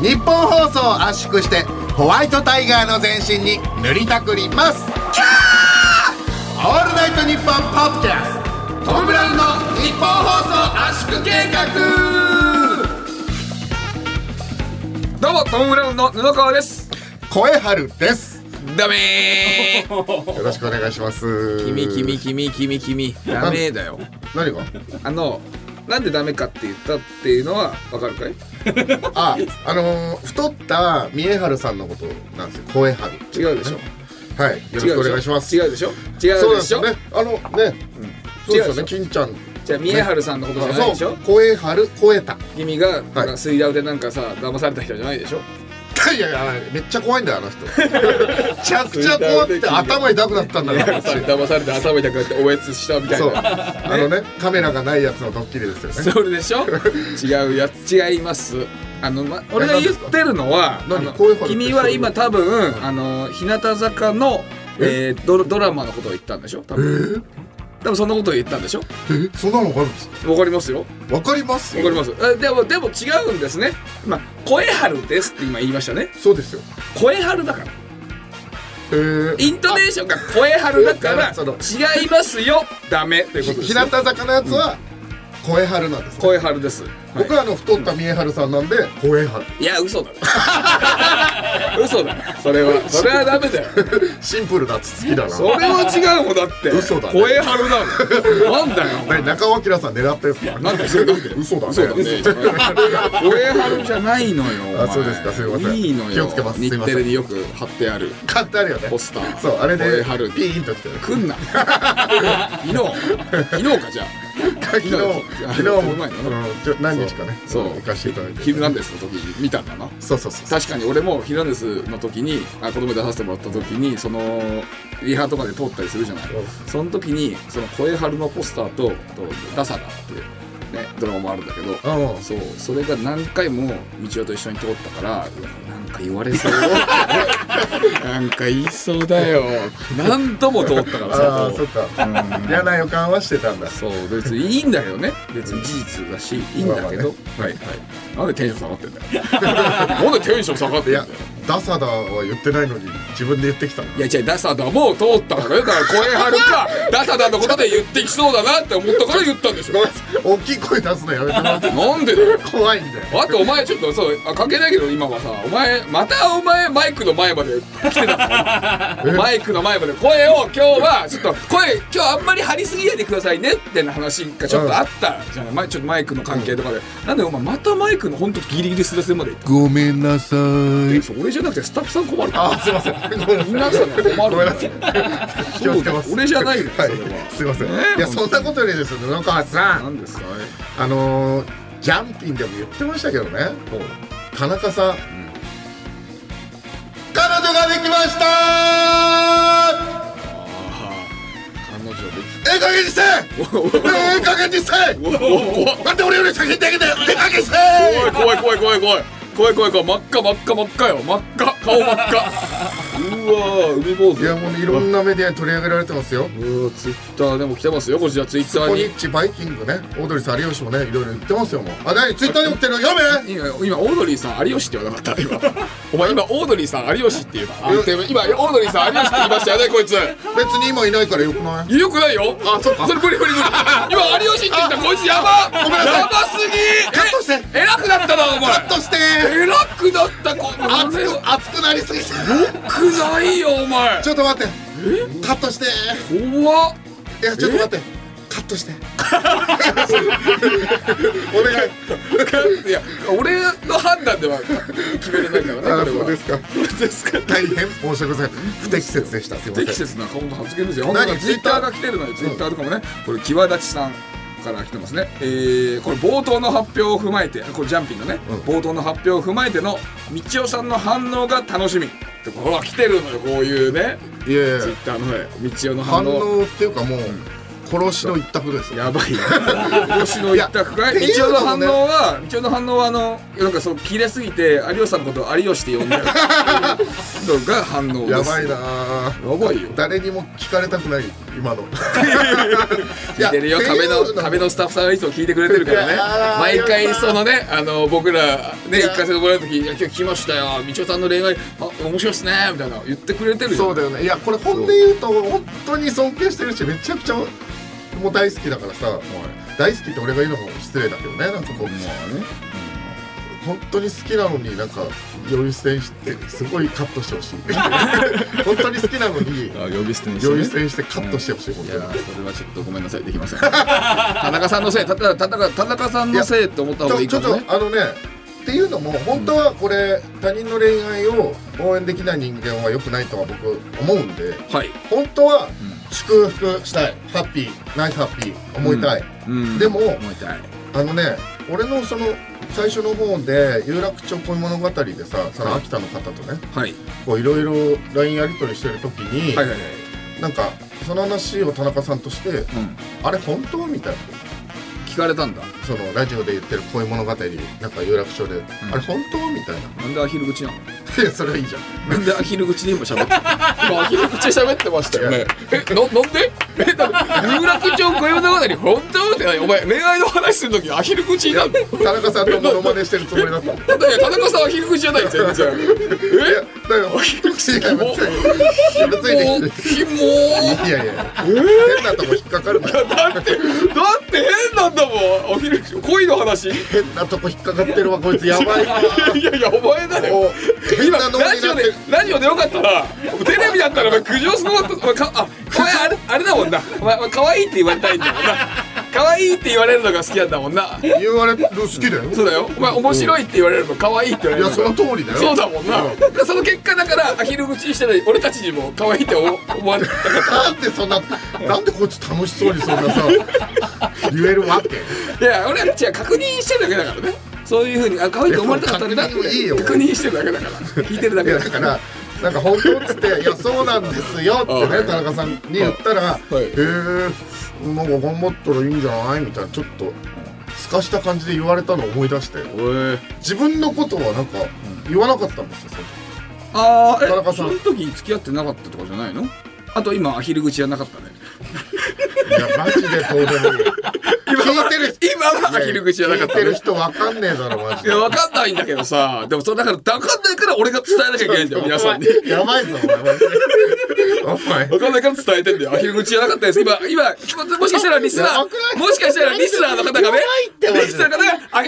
日本放送を圧縮してホワイトタイガーの全身に塗りたくります。キャー！オールナイトニッポンポッドキャスト。トム・ブラウンの日本放送圧縮計画。どうもトム・ブラウンの布川です。声春です。ダメー。よろしくお願いします。君君君君君。ダメだよ。何が？あのなんでダメかって言ったっていうのはわかるかい？ああのー、太った三重春さんのことなんですよ。声春。違うでしょ。はい。よろしくお願いします。違うでしょ？違そううでしょ？なんですよね。あのね、そうですよね。金ちゃん。じゃあ三重春さんのことじゃないでしょ？そう。声春。声た君がなんはい。か水ダウでなんかさ騙された人じゃないでしょ？いやいやめっちゃ怖いんだよあの人。めちゃくちゃ怖くて頭痛くなったんだから私騙されて頭痛くなっておえつしたみたいそう。なあのねカメラがないやつのドッキリですよね。それでしょ？違うやつ。違います。あの、ま、俺が言ってるのは君は今多分あの日向坂の、え？ー、ドドラマのことを言ったんでしょ？多分多分そんなことを言ったんでしょ？えそんなのわかるんですわかりますよ。わかりますわかります。えでもでも違うんですね。今声春ですって今言いましたね。そうですよ。声春だから。えー。イントネーションが声春だからあその違いますよ。ダメということですよ。日向坂のやつは声春なんですね。声春です、はい。僕はあの太った三重春さんなんで声春。いや嘘だ。嘘だ。それはそれはダメだよ。シンプルだつつきだな。それは違うもんだって。嘘だね。声春だもん。なんだよ 何中尾明さん狙ったやつかな。んでそれなんで？嘘だね。嘘だね。声春じゃないのよあそうですか。すいません。いいのよ気をつけます。日テレによく貼ってある。買ってあるよね。ポスター。そうあれでピーンときてる。来んな。昨日昨日かじゃあ昨日 昨日も。うん。何日かね。そう。行かせていただいて。ヒルナンデスの時に見たんだな。そうそうそう確かに俺もヒルナンデスの時にあ子供出させてもらった時にそのリハとかで通ったりするじゃない。その時にその声春のポスターととダサダっていうねドラマもあるんだけどうん。そうそれが何回も道夫と一緒に通ったからか言われそう。なんか言いそうだよ。何度も通ったからあさ。あそっか。嫌な予感はしてたんだ。そう別にいいんだけどね。別に事実だしいいんだけど、まはいはい。なんでテンション下がってんだよ。なんでテンション下がってんだよダサダは言ってないのに自分で言ってきたのいや違うダサダも通ったからね。だから声張るか ダサダのことで言ってきそうだなって思ったから言ったんですよ。ごめんなさい。大きい声出すのやめてもらってなんでだよ。怖いんだよ。あとお前ちょっとそうあ関係ないけど今はさお前またお前マイクの前まで来てたの マイクの前まで声を今日はちょっと声今日あんまり張りすぎないでくださいねってな話がちょっとあったじゃん、前ちょっとマイクの関係とかで、なんでお前またマイクの本当ギリギリすれすれまでごめんなさえそれじゃなくてスタッフさん困る。あすいません。皆さんが困る。ごめんなさい気をつけます。俺じゃないのよ。そはい。すいません。ねいやそんなことよりですよ布川さん。何ですか？あのージャンピンでも言ってましたけどね。田中さん。彼女ができました。彼女でええ加減にせええ加減にせえなんで俺より先にできて。ええ加減にせえ怖い怖い怖い怖い怖い怖い怖い怖い。真っ赤真っ赤真っ赤よ。真っ赤。顔真っ赤。うわ海坊主。いやもうねいろんなメディアに取り上げられてますよ。うわツイッターでも来てますよこちらツイッターに。スポニッチバイキングねオードリーさん有吉もねいろいろ言ってますよもう。あ何ツイッターにも来てる読め。今今オードリーさん有吉って言わなかった。今お前今オードリーさん有吉って言う今オードリーさん有吉って言いましたよねこいつ。別に今いないからよくない？よくないよあそっか。それ無理無理無理。今有吉って言ったこいつやば。ごめんなさい。やばすぎ。カットして。え偉くなったなお前。カットして。偉くなったこ熱れく熱くなりすぎ。てくないよお前。ちょっと待って。カットして。怖っ。いやちょっと待って。カットして。お願い。いや俺の判断では決めれないからねあこれは。そうですか。ですか。大変申し訳ございません。不適切でした。すいません。適切な顔の発言ですよツイッターが来てるのよ。ツイッターとかもね。これ際立ちさんから来てますね、えー、これ冒頭の発表を踏まえてこれジャンピンのね、うん。冒頭の発表を踏まえての道夫さんの反応が楽しみ。ってほら来てるのよこういうね。いやいや。ツイッターのね道夫の反反応応っていうかもう殺しの一択です。よやばい。よ 殺しの一択かい？いや道夫の反応は道夫の反応はあのなんかそう切れすぎて有吉さんのことを有吉って呼んでる。のが反応やばいなやばいよ。誰にも聞かれたくない今の。聞いてるよ。壁の壁のスタッフさんはいつも聞いてくれてるからね。毎回そのねあの僕らねいや。行かせてもらう時「いや今日聞きましたよ。道夫さんの恋愛あ面白いっすね」みたいな言ってくれてるよ。そうだよね。いやこれ本で言うと本当に尊敬してるしめちゃくちゃもう大好きだからさ大好きって俺が言うのも失礼だけどねなんかこうまあね。本当に好きなのになんか呼び捨てにしてすごいカットしてほしい。本当に好きなのにあ呼び捨てに呼び捨てにしてカットしてほしい本い当に。やーそれはちょっとごめんなさい。できません。田中さんのせい。ただ田中田中さんのせいって思った方がいいちょちょかもねっとあのねっていうのも本当はこれ他人の恋愛を応援できない人間は良くないとは僕思うんではい。本当は祝福したい。ハッピー。ナイスハッピー。思いたい、うん。でも思いたい。あのね俺のその最初の方で有楽町恋物語でさその秋田の方とねはい。こういろいろ LINE やり取りしてる時に、はいはいはい。なんかその話を田中さんとしてうん「あれ本当?」みたいな。聞かれたんだ？そのラジオで言ってる恋物語なんか有楽町で「あれ本当?」みたいな。なんでアヒル口なの？い やそれはいいじゃん。なんでアヒル口で今喋ってる 今アヒル口で喋ってましたよね。えななんで？えだから有楽町恋物語本当？って何お前恋愛の話するときアヒル口になるの？田中さんのモノマネしてるつもりだった。んだ田中さんアヒル口じゃない全然。いやだからヒル口いや別にキモいやいや変なとこ引っかかるなだってだって変なんだもんアヒル口恋の話？い変なとこ引っかかってるわこいつやばいな。やいやお前だよ。今ラジオでラジオでよかったらテレビだったら苦情すごかった。かあお前あれあれだもんな。お前可愛いって言われたいんだもんな。可愛いって言われるのが好きなんだもんな。言われる好きだよ。そうだよ。お前面白いって言われるの可愛いって言われるいやその通りだよ。そうだもんな。その結果だからアヒル口にしてない俺たちにも可愛いって思思われたかった。なんでそんななんでこいつ楽しそうにそんなさ言えるわけいや俺は違う確認してるだけだからね。そういうふうにあ可愛いと思われたかったんだって確認もいいよ。確認してるだけだから。聞いてるだいけだから。らなんか本当っつって「いやそうなんですよ」ってね田中さんに言ったら「はい。へえなんか頑張ったらいいんじゃない?」みたいなちょっとすかした感じで言われたのを思い出して。自分のことはなんか言わなかったんですよそああえ田中さん。その時付き合ってなかったとかじゃないの？あと今アヒル口じゃなかったね。いやマジでどうでもいい聞いてる今はアヒル口じゃなかったね聞いてる人わかんねえだろマジでいやわかんないんだけどさでもそれだからわかんないから俺が伝えなきゃいけないんだよ皆さんにやばいぞお前わかんないから伝えてんだよ。アヒル口じゃなかったです。今、今、もしかしたらリスナー、もしかしたらリスナーの方がねリスナーの方が、あ、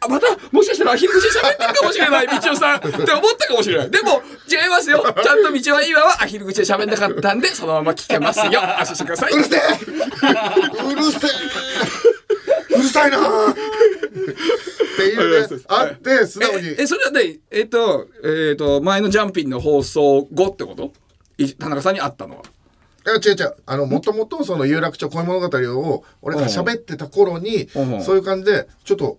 あ、また、もしかしたらアヒル口で喋ってるかもしれない、道夫さんって思ったかもしれない。でも、違いますよ。ちゃんと道夫は今はアヒル口で喋んなかったんで、そのまま聞けますよ。安心してください。うるせえうるせえうるさいな。っていうねあって素直に。え、えそれはね、えっ、と、えっ、と、前のジャンピンの放送後ってこと？い田中さんに会ったのは。いや違う違う。あのもともとその有楽町恋物語を俺が喋ってた頃にうん。そういう感じでちょっと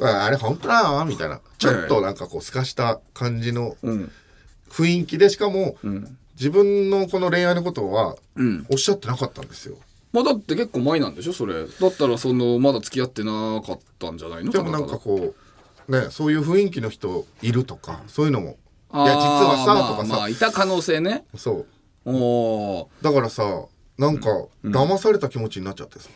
ああれ本当だなみたいな。ちょっとなんかこう透かした感じのうん。雰囲気でしかもうん。自分のこの恋愛のことはうん。おっしゃってなかったんですよまあだって結構前なんでしょそれ。だったらその、まだ付き合ってなかったんじゃないの？でもなんかこうねそういう雰囲気の人いるとかそういうのも。いや実はさとかさ。まあまあいた可能性ね。そう。おー。だからさなんか騙された気持ちになっちゃってさ。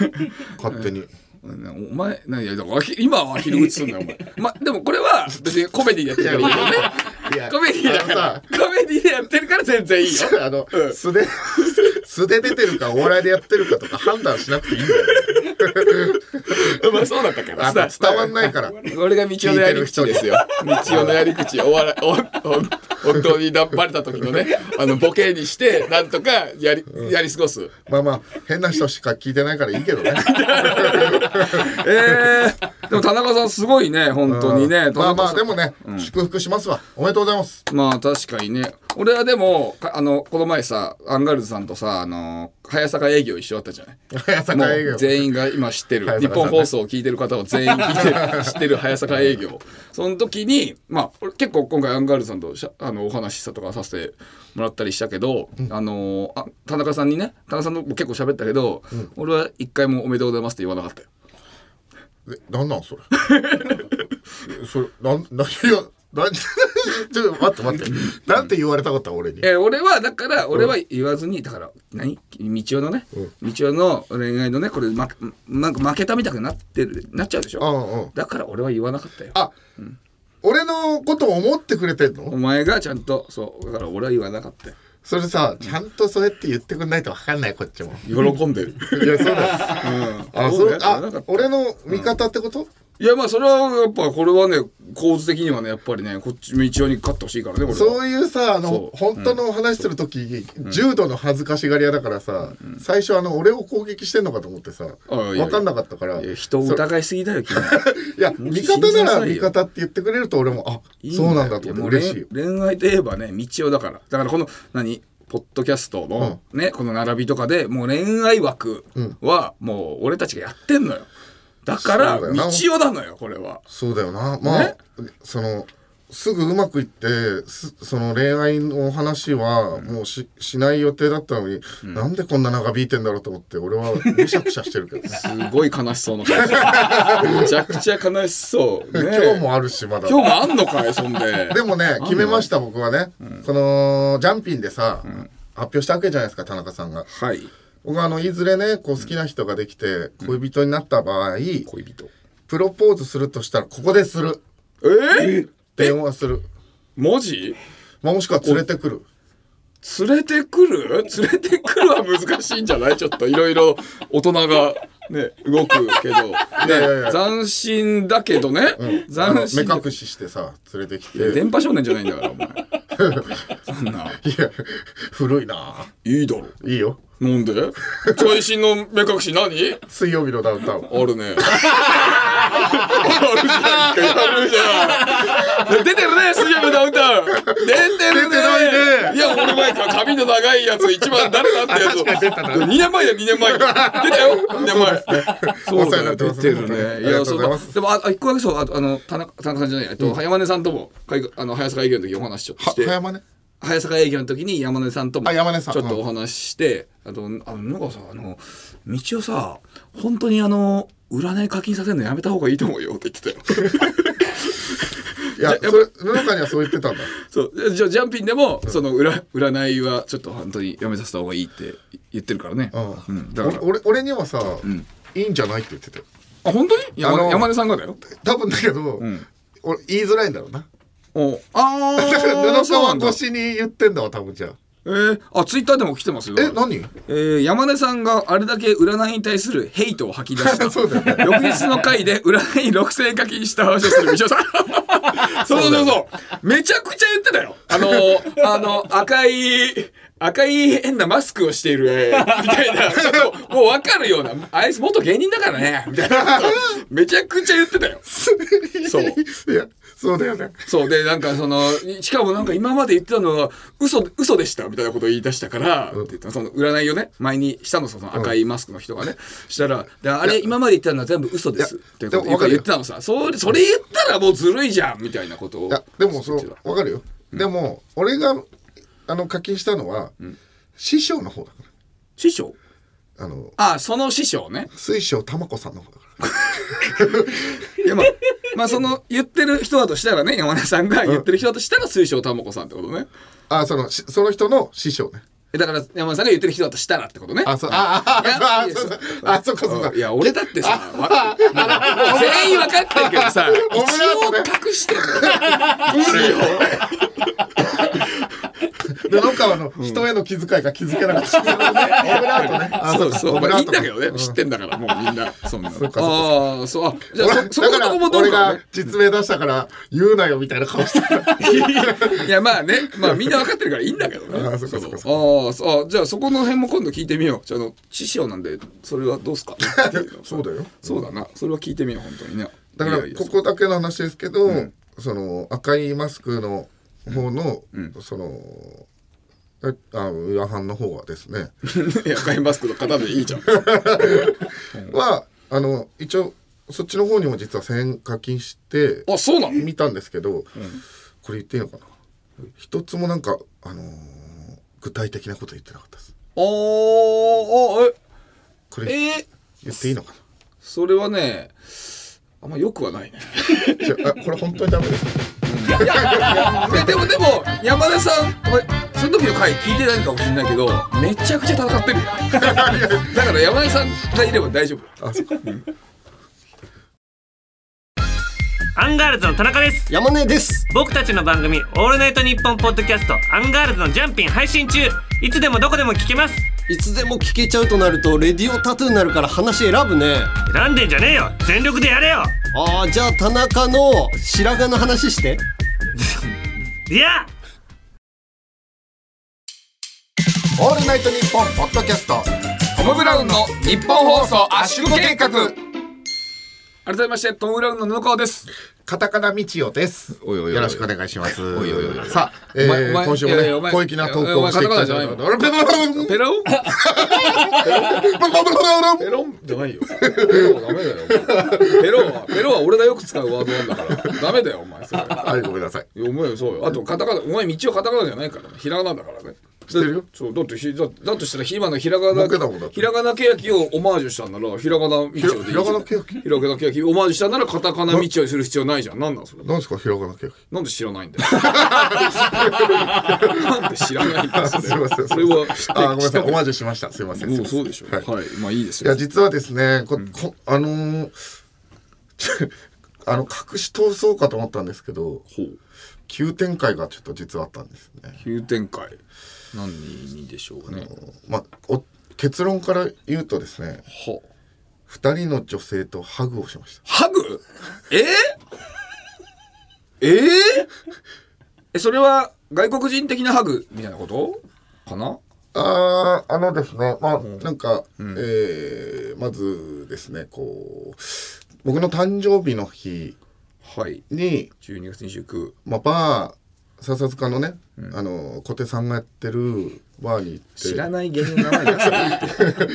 勝手に。お前何やだから今はアヒル口すんだよお前。までもこれは別にコメディでやってるからいいよねいやコメディだから。あコメディでやってるから全然いいよ。あの、うん。素で素で出てるかお笑いでやってるかとか判断しなくていいんだよ まあそうだったからあと伝わんないから。俺がみちおのやり口ですよ。みちおのやり口お笑いおお本当にバレた時のねあのボケにしてなんとかやりやり過ごすまあまあ変な人しか聞いてないからいいけどねえー、でも田中さんすごいね本当にね、うんまあまあでもね、祝福しますわおめでとうございますまあ確かにね俺はでもかあのこの前さアンガールズさんとさあの早坂営業一緒だったじゃない？早坂営業。う全員が今知ってる。ね。本放送を聞いてる方は全員聞いてる。知ってる早坂営業。その時にまあ俺結構今回アンガールズさんとしゃあのお話ししたとかさせてもらったりしたけど、あのあ田中さんにね田中さんとも結構喋ったけど、俺は一回もおめでとうございますって言わなかったよ。えなんなんそれ？それなんなんいやなん ちょっと待って待って。なんて言われたかった俺に？えー俺はだから俺は言わずにだから何？みちおのね、みちおの恋愛のねこれ、ま、なんか負けたみたくなってるなっちゃうでしょ、うんうん。だから俺は言わなかったよ。あ、俺のことを思ってくれてんの？お前がちゃんとそうだから俺は言わなかったよ。それさちゃんとそうやって言ってくんないと分かんないこっちも。喜んでる。いやそうだ。よあそそうれあ俺の味方ってこと、いやまあそれはやっぱこれはね構図的にはねやっぱりねこっち道夫に勝ってほしいからねそういうさあの本当のお話する時、重度の恥ずかしがり屋だからさ、最初あの俺を攻撃してんのかと思ってさあいやいや。分かんなかったから人を疑いすぎだよ君。いや味方なら味方って言ってくれると俺もあそうなんだと思って嬉しい。恋恋愛といえばね道夫だから。だからこの何ポッドキャストのね、この並びとかでもう恋愛枠はもう俺たちがやってんのよだから道夫なのよこれは。そうだよな。まあ、ね？そのすぐうまくいってすその恋愛の話はもうししない予定だったのに、なんでこんな長引いてんだろうと思って俺はむしゃくしゃしてるけどすごい悲しそうな顔してる。めちゃくちゃ悲しそう、ね、今日もあるしまだ。今日もあんのかいそんで。でもね決めました僕はね、このジャンピンでさ、発表したわけじゃないですか田中さんが。はい僕はあのいずれねこう好きな人ができて恋人になった場合、恋人。プロポーズするとしたらここでする。えー、電話する、マジ？まあ、もしくは連れてくる。連れてくる？連れてくるは難しいんじゃない？ちょっといろいろ大人がね動くけど、ね、斬新だけどね、あの斬新目隠ししてさ連れてきて。い電波少年じゃないんだからお前。そんな。や古いな。いいだろ。いいよなんで？最新の目隠し何？水曜日のダウンタウンあるね。あるじゃん。あるじゃん。出てるね、水曜日のダウンタウン。出てるね。出てないや、俺前から髪の長いやつ、一番誰だってやつ。2年前だよ、2年前。出たよ、2年前。そうだよ、出てるね。いや、とそううだ。でも、あ、あ一個だけそう、ああの、田中、田中さんじゃない、えっと、早根さんとも、あの、早坂営業の時お話しちょっとはして。葉山ね早坂営業の時に山根さんともあ山根さん。ちょっとお話しして、あとあのなんかさあの道をさ本当にあの占い課金させるのやめた方がいいと思うよって言ってたよ。いやそれ布川にはそう言ってたんだ。そうじゃジャンピンでも、その占占いはちょっと本当にやめさせた方がいいって言ってるからね、うん。うん、だから。お俺俺にはさ、いいんじゃないって言ってたよ。あ本当に？山あの山根さんがだよ。多分だけど、ん。俺言いづらいんだろうなおああ 布川越しに言ってんだわ多分じゃあえー、あツイッターでも来てますよ。え何？えー山根さんがあれだけ占いに対するヘイトを吐き出した。そうだよね。翌日の回で 占い6000円課金した話をするみちおさんそうそうそう。そうめちゃくちゃ言ってたよ。あのあの赤い赤い変なマスクをしている、えーみたいな。ちょっともう分かるような。あいつ元芸人だからね。みたいな。めちゃくちゃ言ってたよ。そう。いやそうだよね。そう。でなんかそのしかもなんか今まで言ってたのは嘘嘘でしたみたいなことを言い出したから、って言ったその占いをね前にしたのさその赤いマスクの人がね、したらであれ今まで言ってたのは全部嘘ですって言ってたのさ。それそれ言ったらもうずるいじゃんみたいなことを。でもそうわかるよ、でも俺があの課金したのは、師匠の方だか師匠？らあのあその師匠ね。水晶玉子さんの方だからいやまあまあその言ってる人だとしたらね山根さんが言ってる人だとしたら水晶玉子さんってことね。あそのしその人の師匠ね。えだから山根さんが言ってる人だとしたらってことね。あそうああそうかそっか。いや俺だってさ全員分かってるけどさ 一応隠してんの よ一応でなんかあの、人への気遣いが気づけなかったオブラートね。あそうそう。まあいいんだけどね。知ってんだからもうみんな。そんなそうかそうか。ああそう。あじゃあ俺そそこのとこもどう俺が実名出したから言うなよみたいな顔して。た いやまあね。まあみんな分かってるからいいんだけどね。あーそっかそっかああそう。あじゃあそこの辺も今度聞いてみよう。じゃああの師匠なんでそれはどうすか？そうだよ。そうだな。それは聞いてみよう本当にね。だからここだけの話ですけど、その赤いマスクの方の、そのえあ夜半の方はですね。いや赤いマスクの方でいいじゃん。はあの一応そっちの方にも実は1000円課金してあそうなの？見たんですけど、これ言っていいのかな？一つもなんか、あのー具体的なこと言ってなかったです。おーあえ？これえー、言っていいのかそれはねあんまよくはないね。これ本当にダメですかででもでも山田さんその時の回聞いてないかもしれないけどめちゃくちゃ戦ってるよ。だから山田さんがいれば大丈夫。あそっかアンガールズの田中です。山根です。僕たちの番組「オールナイトニッポン」ポッドキャスト「アンガールズのジャンピン」配信中。いつでもどこでも聞けます。いつでも聞けちゃうとなるとレディオタトゥーになるから話選ぶね。選んでんじゃねえよ。全力でやれよ。あーじゃあ田中の白髪の話して。いや！オールナイトニッポンポッドキャスト。トム・ブラウンの日本放送圧縮計画改めましてトム・ブラウンの布川です。カタカナみちよです。おいおいおいよろしくお願いします。おいおいおいさあ、えー、今週もね小粋な投稿をしていきたいと思います。いやお前カタカナじゃないペロ？ンペロ？ンじゃないよペロ？ンはダメだよペロ？ンはペロ？ンは俺がよ。く使うワードなんだからダメだよお前それ。はいごめんなさい。いやお前そうよ。あとカタカナお前道をカタカナじゃないからね。ひらがなだからね知ってるよ。そうだってひだだとしたら今のひらがなひらがなけやきをオマージュしたんならひらがな道をでいいじゃん。ひらがなけやき？ひらがなけやきオマージュしたんならカタカナ道をする必要ないじゃん。なんなんそれ？何ですかひらがなケーキなんで知らないんだよ。なんで知らないんだよそれすいませんそれはあごめんなさいオマージジュしました。すいませんもうそうでしょははい。い、まあいいですいやよ実はですねここあのー あの隠し通そうかと思ったんですけど急展開がちょっと実はあったんですね。急展開何にでしょうかね。まあお結論から言うとですねは二人の女性とハグをしました。ハグ？え？ー、え？ー、えそれは外国人的なハグみたいなこと？かな？あーあのですねまあなんか、えーまずですねこう僕の誕生日の日はい。に、12月29まあ、バー笹塚のね、あの小手さんがやってるバーに行って。知らない芸人の名前出すなって。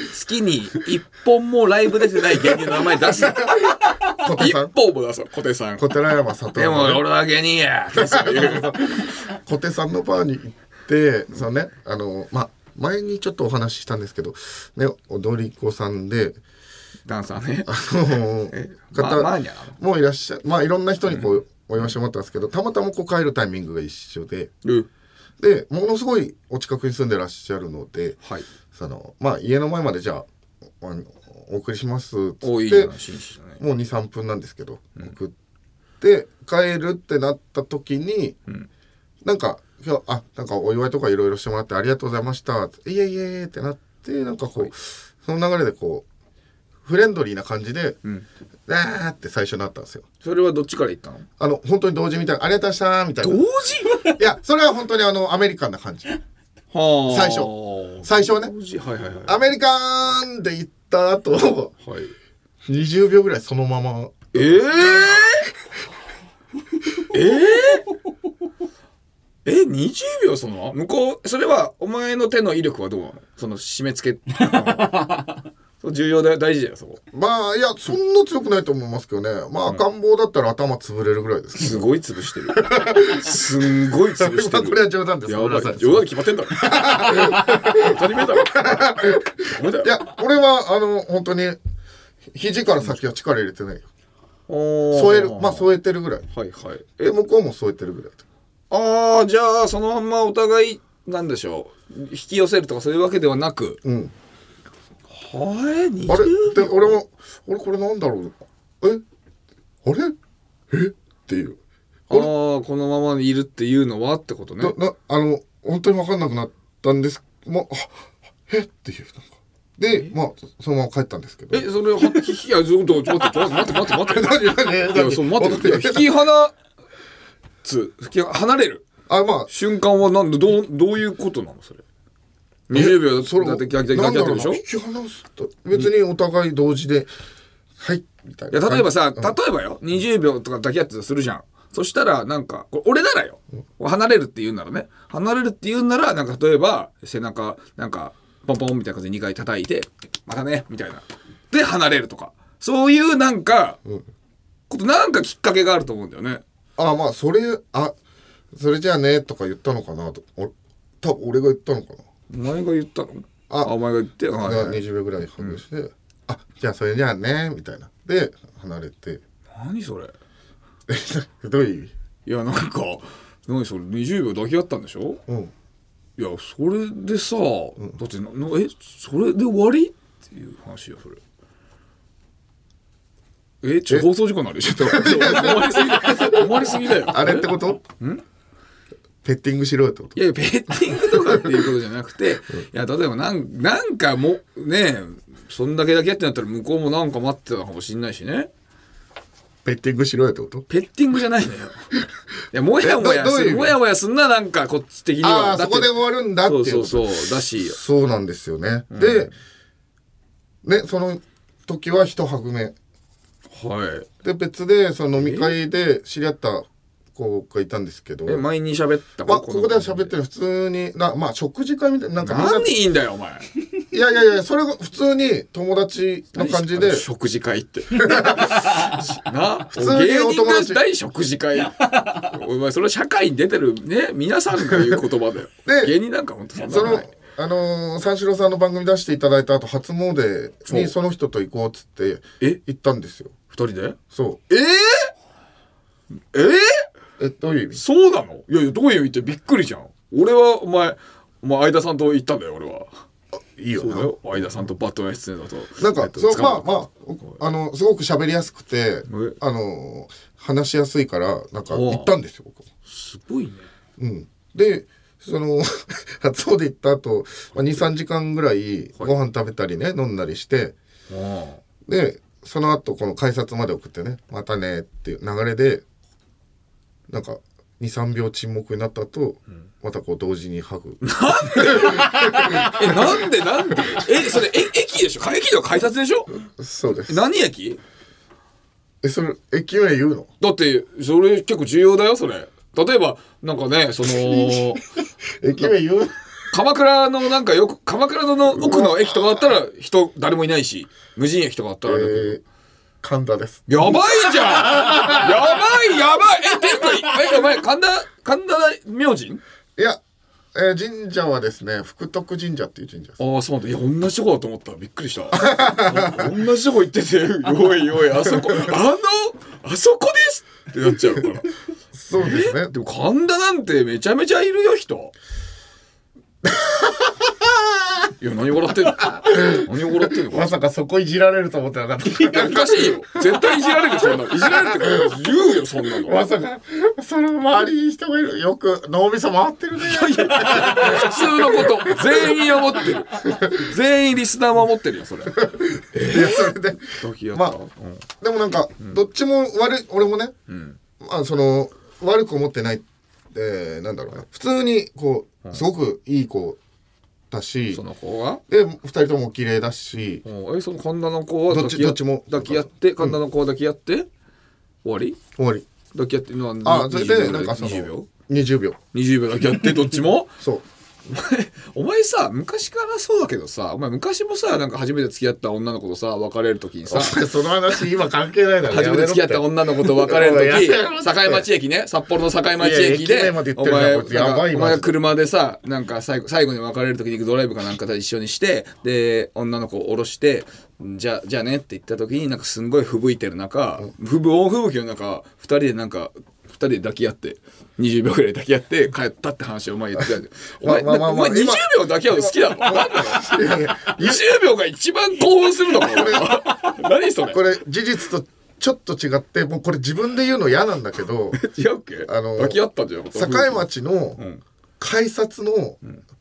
月に一本もライブ出てない芸人の名前出す小手さん？本も出す小手さん。小寺山里でも俺は芸人や 小手さんのバーに行ってそのねあのまあ前にちょっとお話ししたんですけどね踊り子さんでダンサーね。あの え方ママーニャなの？もういらっしゃまあいろんな人にこうお祝いしてもらったんですけどたまたまこう帰るタイミングが一緒でうんでものすごいお近くに住んでらっしゃるのではい。そのまあ家の前までじゃあお送りしますっつってね。もう23分なんですけど、送って帰るってなった時に、なんか今日あなんかお祝いとかいろいろしてもらってありがとうございましたっていえいえってなってなんかこう、その流れでこうフレンドリーな感じで、あーって最初なったんですよ。それはどっちから言ったの？あの本当に同時みたいなありがとうございましたみたいな。い時？やそれは本当にあのアメリカンな感じ。はあ。最初。最初はね。同時はいはいはい。アメリカンで行った後はい。20秒ぐらいそのまま。えええええ20秒その？向こうそれはお前の手の威力はどうなの？その締め付け重要だよ大事だよそこ。まあいやそんな強くないと思いますけどね。まあ赤ん坊だったら頭潰れるぐらいです。すごい潰してる。すんごい潰してる。これは冗談です。やばい。冗談に決まってんだろ。当たり前だろ。いや俺はあの本当に肘から先は力入れてないよ。添添える。まあ添えてるぐらい。はいはい。え？で向こうも添えてるぐらいああじゃあそのまんまお互いなんでしょう。引き寄せるとかそういうわけではなくうんはい20あれ？で俺も俺これなんだろう？え？あれ？え？っていう。ああこのままいるっていうのはってことね。ななあの本当に分かんなくなったんです。もうあえ？っていうなんか。でまあそのまま帰ったんですけど。えそれは引きいやちょっとちょっとちょっと待って待って待って待って。何何いやそう待って待って 引き離つ引き離れるあまあ。瞬間はなんでどうどういうことなのそれ？20秒それだって逆逆なんだろう逆やってるでしょ？な引き離すと別にお互い同時ではいみたいいなや例えばさ、うん。例えばよ20秒とか抱き合ってするじゃん。そしたらなんか俺ならよ、離れるって言うならね。離れるって言うならなんか例えば背中なんかポンポンみたいな感じで2回叩いてまたねみたいな。で離れるとか。そういうなんか、ことなんかきっかけがあると思うんだよね。あまあそれあそれじゃあねとか言ったのかなと。お多分俺が言ったのかお前が言ったの？あ。お前が言って？な、はいはい20秒ぐらいハグして、あじゃあそれじゃあねみたいな。で離れて。何それ？どういう意味？いやなんか何それ？20秒抱き合ったんでしょ？うん。いやそれでさ、だってななえそれで終わり？っていう話よそれ。えちょえ？放送事故になる。よちょっと 終わりすぎだよ。あれってこと？ペッティングしろよってこと？いやペッティングとかっていうことじゃなくて、いや例えばなんなんかもうねそんだけだけやってなったら向こうもなんか待ってたかもしんないしね。ペッティングしろよってこと？ペッティングじゃないのよ。いやもやもやするもやもやすんななんかこっち的には。ああそこで終わるんだってそうそうそうだし。そうなんですよね、でねその時は一拍目。はい。で別でその飲み会で知り合った子がいたんですけど。え前に喋ったまあ、ここでは喋ってる普通になまあ食事会みたいななんかみんな何人いいんだよお前。いやいやいやそれが普通に友達の感じで。食事会って。な？普通にお友達。大食事会。お前それは社会に出てるね皆さんが言う言葉だよ。で芸人なんか本当そんなそのあのー三四郎さんの番組出していただいた後初詣にその人と行こうっつってえ？行ったんですよ。二人で？そえ？ー、え？ー、うえどういう意味？そうなの？いやいやどういう意味ってびっくりじゃん。俺はお前お前相田さんと行ったんだよ俺は。いいよな。よ。相田さんとバットナイス出演だと。なんか、えっとそままあまああのすごく喋りやすくてえ？あの話しやすいからなんか行ったんですよ僕すごいね。うん、でその 初詣行った後、まあ、23時間ぐらいご飯食べたりね飲んだりしてあでその後この改札まで送ってね「またね」っていう流れでなんか23秒沈黙になった後、またこう同時にハグ。えなんで？なんで？えそれえ駅でしょ？駅の改札でしょ？そうです。何駅？えそれ駅名言うの？だってそれ結構重要だよそれ。例えばなんかねその 駅名言う？鎌倉のなんかよく鎌倉の奥の駅とかだったら人誰もいないし無人駅とかだったえらあれだけど、ー、神田です。やばいじゃん。やばいやばい。えていうかえお前神田神田明神？いや、えー神社はですね福徳神社っていう神社です。ああそうなんだ。いや同じとこだと思った。びっくりした。同じとこ行ってておいおいあそこあの？あそこです？ってなっちゃうから。そうですね。でも神田なんてめちゃめちゃいるよ人いや何笑ってんの 何笑ってんのまさかそこいじられると思ってなかった。いやおかしいよ。絶対いじられるそんなの。いじられるって言うよそんなの。まさかその周りに人がいる。よく脳みそ回ってるね。普通のこと。全員思ってる。全員リスナーも思ってるよそれ。いやそれでまあでもなんかどっちも悪い俺もね、まあその悪く思ってない。ってなんだろうな。普通にこうすごくいい子だしその子は？で二人とも綺麗だしうん。えその神田の子はどっちどっちも。抱き合って神田の子は抱き合って、終わり？終わり。抱き合ってのはあそれ20秒でなんかその20秒？20秒。20秒抱き合ってどっちも？そう お前さ昔からそうだけどさお前昔もさなんか初めて付き合った女の子とさ別れる時にさその話今関係ないだろ。初めて付き合った女の子と別れる時境 町駅ね札幌の境町駅でお前お前が車でさなんか最後最後に別れる時にドライブかなんかと一緒にしてで女の子を降ろしてじゃあじゃあねって言った時になんかすんごい吹雪いてる中吹雪大吹雪の中二人でなんか二人で抱き合って20秒ぐらい抱き合って帰ったって話をお前言ってたじゃんお前まあまあまあお前20今秒抱き合うの好きなの？なんなのいやいや20秒が一番興奮するのか俺は何それ？これ事実とちょっと違ってもうこれ自分で言うの嫌なんだけど 違うっけ？あの抱き合ったんじゃん境町の、ん。改札の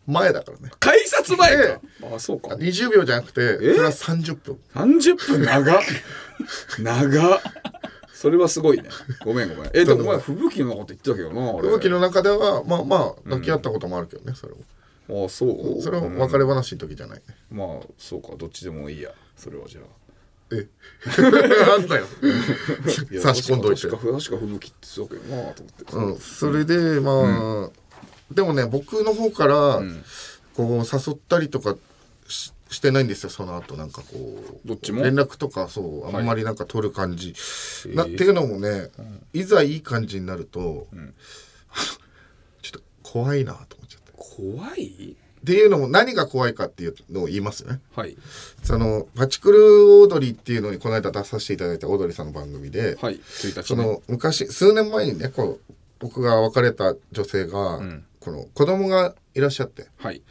前だからね、改札前か？あそうか。20秒じゃなくてそれは30分。30分長っ。長っそれはすごいね。ごめんごめん。えでもお前吹雪のこと言ってたけどな俺。吹雪の中ではまあまあ抱き合ったこともあるけどねそれもあそう。それは別れ話の時じゃない。ねまあそうか。どっちでもいいや。それはじゃあ。え？なんだよ。差し込んどいて。確か確か吹雪ってそうけどなと思って。うん、それでまあ、でもね僕の方から、こう誘ったりとかししてないんですよその後。なんかこうどっちも？連絡とかそうあんまりなんか取る感じ、なっへえていうのもね、いざいい感じになると、ちょっと怖いなと思っちゃって。怖い？っていうのも何が怖いかっていうのを言いますね。はい。そのパチクルオードリーっていうのにこの間出させていただいたオードリーさんの番組で、はい1日そね。の昔数年前にねこう僕が別れた女性が、この子供がいらっしゃって。はい。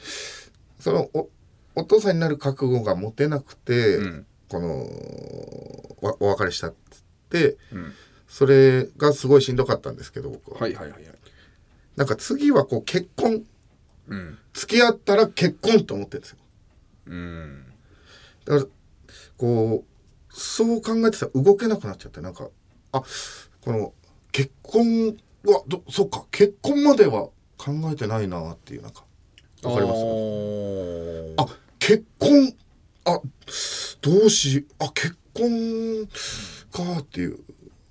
そのおお父さんになる覚悟が持てなくて、うん。このわお別れしたっつって、ん。それがすごいしんどかったんですけど僕は、はいはいはいはい。なんか次はこう結婚うん。付き合ったら結婚と思ってるんですよ。うん。だからこうそう考えてたら動けなくなっちゃってなんかあこの結婚はどそっか結婚までは考えてないなっていうなんかわかります？ああ結婚あどうしあ結婚かっていう。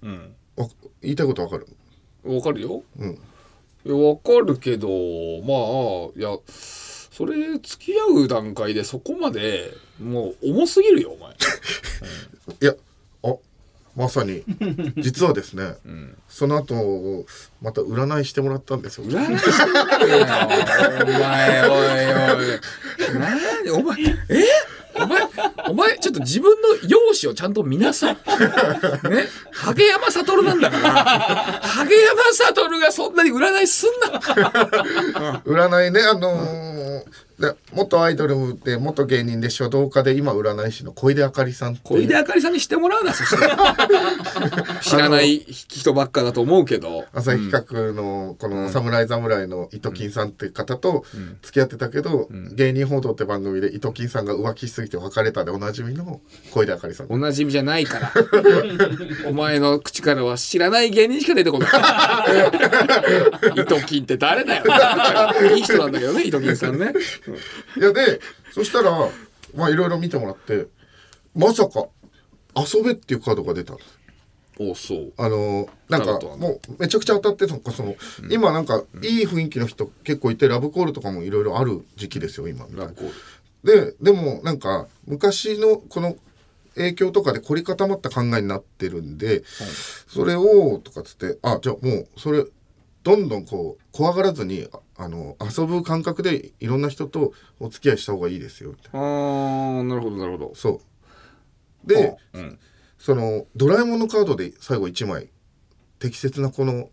うん。わ言いたいことわかる？わかるよ。うん。いやわかるけどまあいやそれ付き合う段階でそこまでもう重すぎるよお前。いやあまさに。実はですね、その後また占いしてもらったんですよ。占いしてんだよ。お前おいおい何？お前え？お前お前ちょっと自分の容姿をちゃんと見なさい。ね？影山悟なんだから。影山悟がそんなに占いすんな。占いねあのーで元アイドルで元芸人で書道家で今占い師の小出あかりさん小出あかりさんにしてもらうなそして。知らない人ばっかだと思うけど。朝日企画のこの「侍侍」の糸金さんって方と付き合ってたけど、芸人報道って番組で糸金さんが浮気しすぎて別れたでおなじみの小出あかりさん。おなじみじゃないから。お前の口からは知らない芸人しか出てこない。糸金って誰だよ。いい人なんだけどね糸金さんねいやでそしたらまあいろいろ見てもらってまさか「遊べ」っていうカードが出たんですおそう。あのなんかもうめちゃくちゃ当たってその。その、今なんかいい雰囲気の人結構いてラブコールとかもいろいろある時期ですよ今。ラブコール。ででもなんか昔のこの影響とかで凝り固まった考えになってるんで、それをとかっつってあじゃあもうそれどんどんこう怖がらずにああの遊ぶ感覚でいろんな人とお付き合いした方がいいですよみたいなあーなるほどなるほど。そう。で、う。ん。そのドラえもんのカードで最後1枚適切なこの、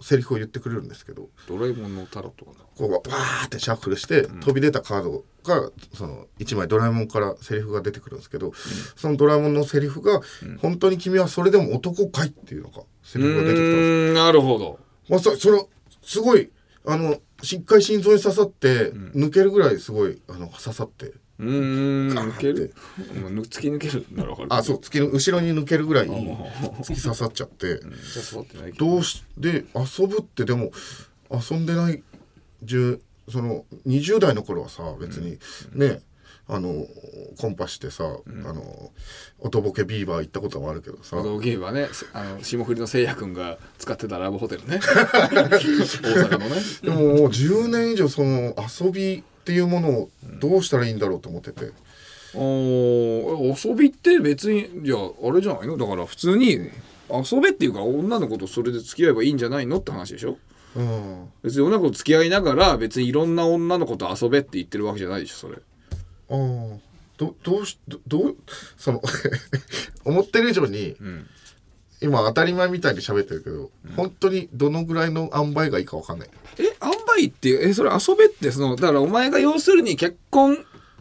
セリフを言ってくれるんですけどドラえもんのタロットかな。こうわーってシャッフルして、飛び出たカードがその1枚ドラえもんからセリフが出てくるんですけど、そのドラえもんのセリフが、本当に君はそれでも男かい?」っていうのがセリフが出てきたんですなるほど。まあ、そそれすごいあのしっかり心臓に刺さって、抜けるぐらいすごいあの刺さって。うーん抜ける？突き抜ける？ならわかるあそう突きの後ろに抜けるぐらい突き刺さっちゃって。じゃあ座ってないけど。どうしで遊ぶってでも遊んでない10その20代の頃はさ別にね、あのコンパしてさ、あの音ボケビーバー行ったこともあるけどさ、道ゲームはね。あの霜降りのせいやくんが使ってたラブホテルね。大阪のね。でももう10年以上その遊びっていうものをどうしたらいいんだろうと思ってて、おー遊びって別にいやあれじゃないの？だから普通に遊べっていうか女の子とそれで付き合えばいいんじゃないのって話でしょ？うん、別に女の子と付き合いながら別にいろんな女の子と遊べって言ってるわけじゃないでしょそれあーどどうしどどうその 思ってる以上に、今当たり前みたいに喋ってるけど、本当にどのぐらいの塩梅がいいかわかんない。え塩梅っていうえそれ遊べってそのだからお前が要するに結婚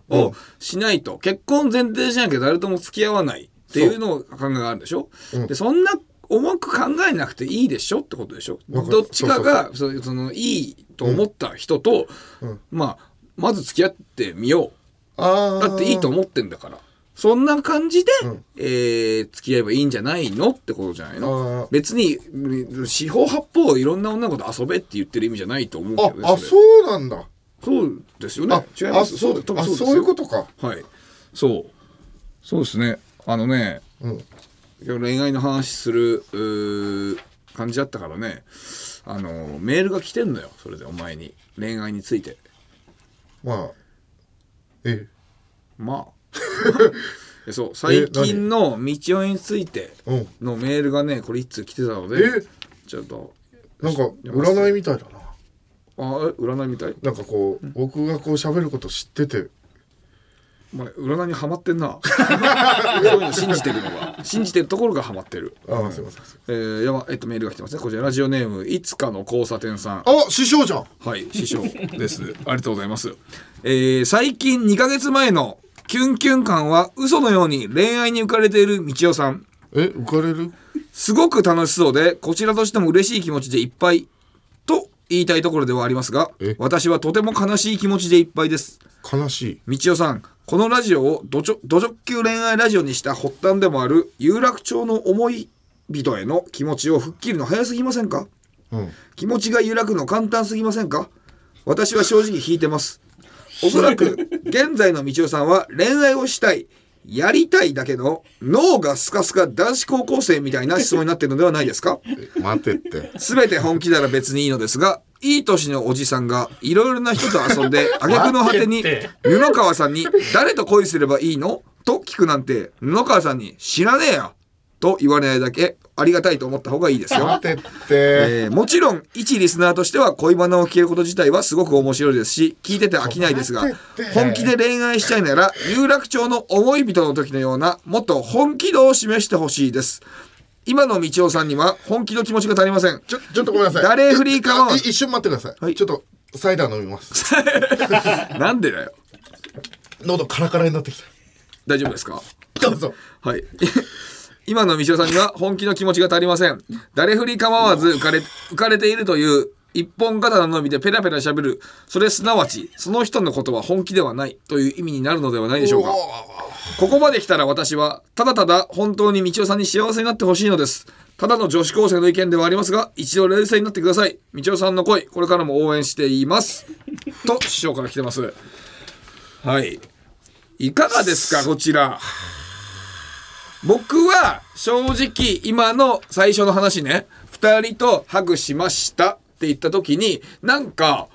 をしないと、結婚前提じゃなきゃ誰とも付き合わないっていうのを考えがあるんでしょ、うん。でそんな重く考えなくていいでしょ？ってことでしょ？どっちかがそそのいいと思った人と、まあまず付き合ってみよあだっていいと思ってんだから。そんな感じで、ん。えー付き合えばいいんじゃないのってことじゃないあのー。別にうん四方八方いろんな女の子と遊べって言ってる意味じゃないと思うけどねああれ。そうなんだ。そうですよね。あ違いますあそう多分あですよ。そういうことか。はい。そう。そうですね。あのねうん。恋愛の話する感じだったからね。あのメールが来てんのよそれでお前に。恋愛について。まあえまあ。で そう最近の道夫についてうん。のメールがねこれ一通来てたのでえ？ちょっとなんか占いみたいだな。あえ占いみたい？なんかこう僕がこう喋ること知っててお前占いにはまってんな。そういうの信じてるのが。信じてるところがはまってる。ああすいません。えー、やばえっとメールが来てますね。こちらラジオネームいつかの交差点さん。あ師匠じゃん。はい、師匠 です。ありがとうございます。えー最近2ヶ月前のキュンキュン感は嘘のように恋愛に浮かれている道夫さん。え浮かれる？すごく楽しそうで、こちらとしても嬉しい気持ちでいっぱいと言いたいところではありますがえ、私はとても悲しい気持ちでいっぱいです。悲しい。道夫さん、このラジオをド直球恋愛ラジオにした発端でもある有楽町の思い人への気持ちを吹っ切るの早すぎませんか？うん。気持ちが揺らぐの簡単すぎませんか？私は正直引いてます。おそらく 現在の道夫さんは恋愛をしたい、やりたいだけの脳がスカスカ男子高校生みたいな質問になっているのではないですか？え待てって。全て本気なら別にいいのですが、いい年のおじさんがいろいろな人と遊んで、挙句の果てに布川さんに誰と恋すればいいの？と聞くなんて、布川さんに知らねえよ。と言われないだけありがたいと思った方がいいですよ。待てって。えーもちろん一リスナーとしては恋バナを聞けること自体はすごく面白いですし聞いてて飽きないですが本気で恋愛したいなら有楽町の思い人の時のようなもっと本気度を示してほしいです今の道夫さんには本気の気持ちが足りません。ちょちょっとごめんなさい。誰フリーかは。一瞬待ってください、はい。ちょっとサイダー飲みます。なんでだよ。喉カラカラになってき大丈夫ですか？たどうぞ。はい。今の道夫さんには本気の気持ちが足りません。誰振り構わず浮かれ浮かれているという一本刀のみでペラペラ喋る。それすなわち、その人のことは本気ではないという意味になるのではないでしょうか？ここまで来たら私は、ただただ本当に道夫さんに幸せになってほしいのです。ただの女子高生の意見ではありますが、一度冷静になってください。道夫さんの恋、これからも応援しています。と、師匠から来てます。はい。いかがですか、こちら。僕は正直今の最初の話ね2人とハグしましたって言った時になんか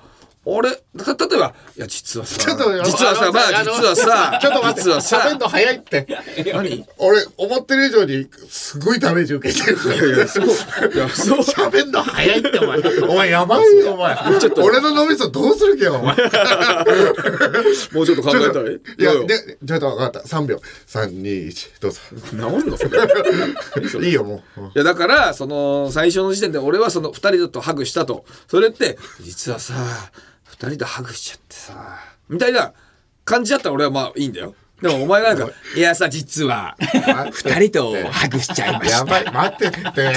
俺た例えばいや実はさちょっと実はさまあ実はさちょっと待って実はさ 喋んの早いって。何？俺思ってる以上にすごいダメージ受けてる。いやそうい。やそう。喋んの早いってお前。お前やばいよお前。俺の脳みそどうするけよお前。もうちょっと考えたい？いやでちょっと分かった。3秒。321どうぞ。治んのそれ？いいよもう。うんいやだからその最初の時点で俺はその2人とハグしたと。それって実はさ2人とハグしちゃってさ。みたいな感じだったら俺はまあいいんだよ。でもお前がなんか「いやさ実は2人とハグしちゃいました。や」ばい待ってって。とテ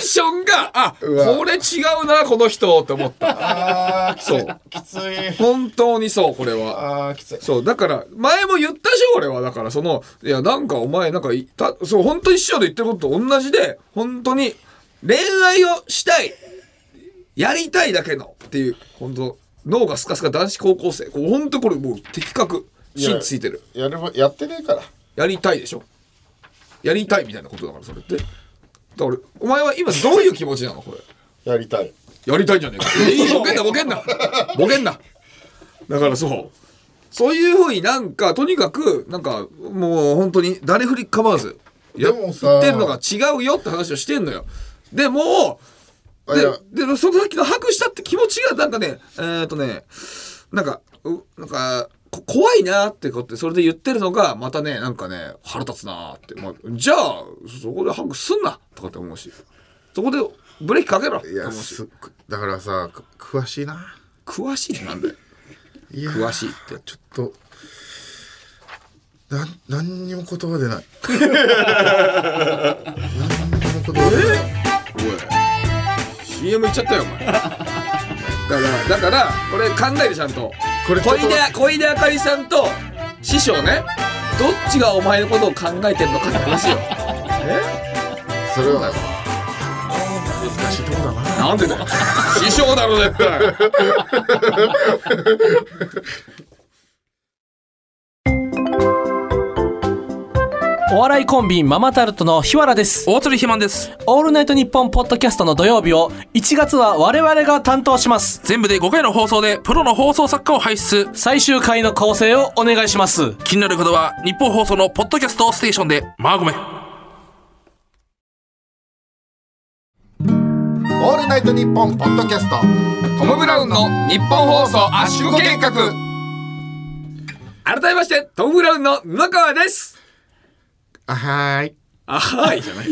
ンションがあこれ違うなこの人って思った。あーそう。きつい。本当にそうこれは。あーきつい。そうだから前も言ったでしょ俺は。だからそのいやなんかお前なんかいたそう本当に師匠で言ってることと同じで本当に恋愛をしたい。やりたいだけのっていう本当脳がスカスカ男子高校生こう本当これもう的確芯ついてるやればやってねえからやりたいでしょやりたいみたいなことだからそれってだからお前は今どういう気持ちなのこれ？やりたいやりたいんじゃねえか。いい、ボケんな、ボケんな。ボケんな。だからそう。そういうふうになんか、とにかく、なんか、もう本当に誰振り構わず、やってるのが違うよって話をしてんのよ。でも、で、で、その時のハグしたって気持ちがなんかね、えーっとね、なんか、うなんか、こ怖いなってことってそれで言ってるのがまたねなんかね腹立つなって、まあ、じゃあそこでハグすんなとかって思うし。そこでブレーキかけろって思うし。だからさく詳しいな。詳しいってなんだよ。詳しいって。ちょっとなん何にも言葉出ない。何にも言葉出ない。おい CM 行っちゃったよお前。からだからこれ考えてちゃんと。これ小出小出あかりさんと師匠ね。どっちがお前のことを考えてんのかって話よ。え？それは。難しいとこだな。なんでだよ。師匠だろ絶対お笑いコンビママタルトの日原です。大鶴ひまんです。オールナイトニッポンポッドキャストの土曜日を1月は我々が担当します。全部で5回の放送でプロの放送作家を輩出。最終回の構成をお願いします。気になる方は日本放送のポッドキャストステーションで、まあごめん。オールナイトニッポンポッドキャストトム・ブラウンの日本放送圧縮計画改めましてトム・ブラウンの布川ですあはーい。あはいじゃない。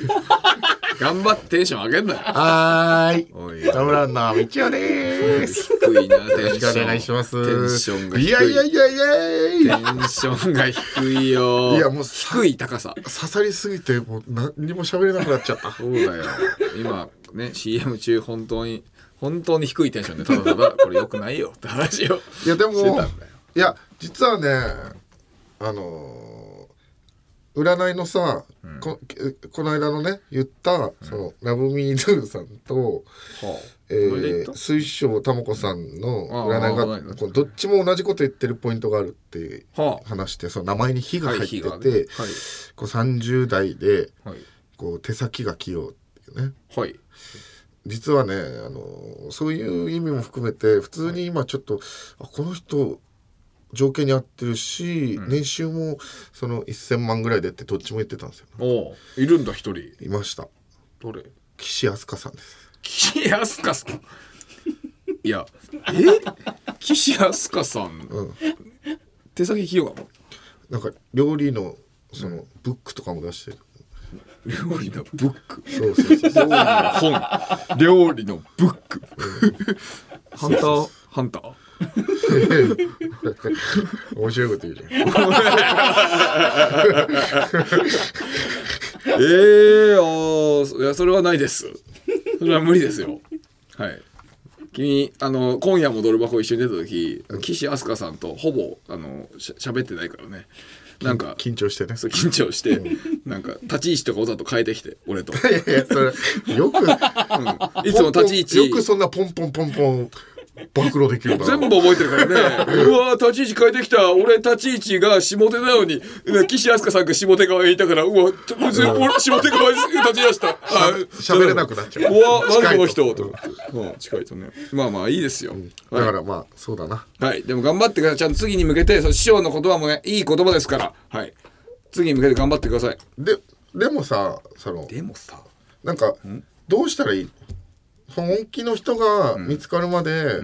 頑張ってテンション上げんなよ。はーい。おい。田村の道夫でーす。低いなテンション。よろしくお願いします。テンションが低い。いやいやいやいやいやテンションが低いよ。いやもう低い高さ。刺さりすぎてもう何にも喋れなくなっちゃった。そうだよ。今ね CM 中本当に本当に低いテンションでただただこれ良くないよって話をいやでもしてたんだよ。いや実はねあのー占いのさ、ここの間のね言った、そのラブミードゥさんと、はえこれで言った？ー、水晶たまこさんの占いあああがあこうどっちも同じこと言ってるポイントがあるってはあ。話してその名前に火がはい入ってて、火がね。はい。こう30代ではい。こう手先が器用っていうね。はい。実はねあのそういう意味も含めて普通に今ちょっとあこの人条件に合ってるし、年収もその1,000万ぐらいでってどっちも言ってたんですよ。おう。いるんだ一人。いました。どれ？岸飛鳥さんです。岸飛鳥さん。いやえ？岸飛鳥さん、手先器用なのなんか料理のそのブックとかも出してる、料理のブック？そうそうそうそう。本。料理のブック。ハンター？ハンター？面白いこと言うじゃん。ええー、いやそれはないです。それは無理ですよ。はい。君あの今夜もドル箱一緒に出た時岸飛鳥さんとほぼあのしゃ喋ってないからね。なんか緊張してね。そう緊張してなんか立ち位置とかわざと変えてきて俺と、いやいやそれよくいつも立ち位置よくそんなポンポンポンポン暴露できるな全部覚えてるからね。うわ立ち位置変えてきた。俺立ち位置が下手なのに。岸飛鳥さんが下手側にいたからうわ別に俺下手側に立ち出した。あ喋れなくなっちゃう。うわ何この人と思って。うん。近いとね。まあまあいいですよ、だからまあそうだな。はい、でも頑張ってください。ちゃんと次に向けてその師匠の言葉もねいい言葉ですから。はい。次に向けて頑張ってください。ででもさそのでもさ。なんかどうしたらいい？本気の人が見つかるまで、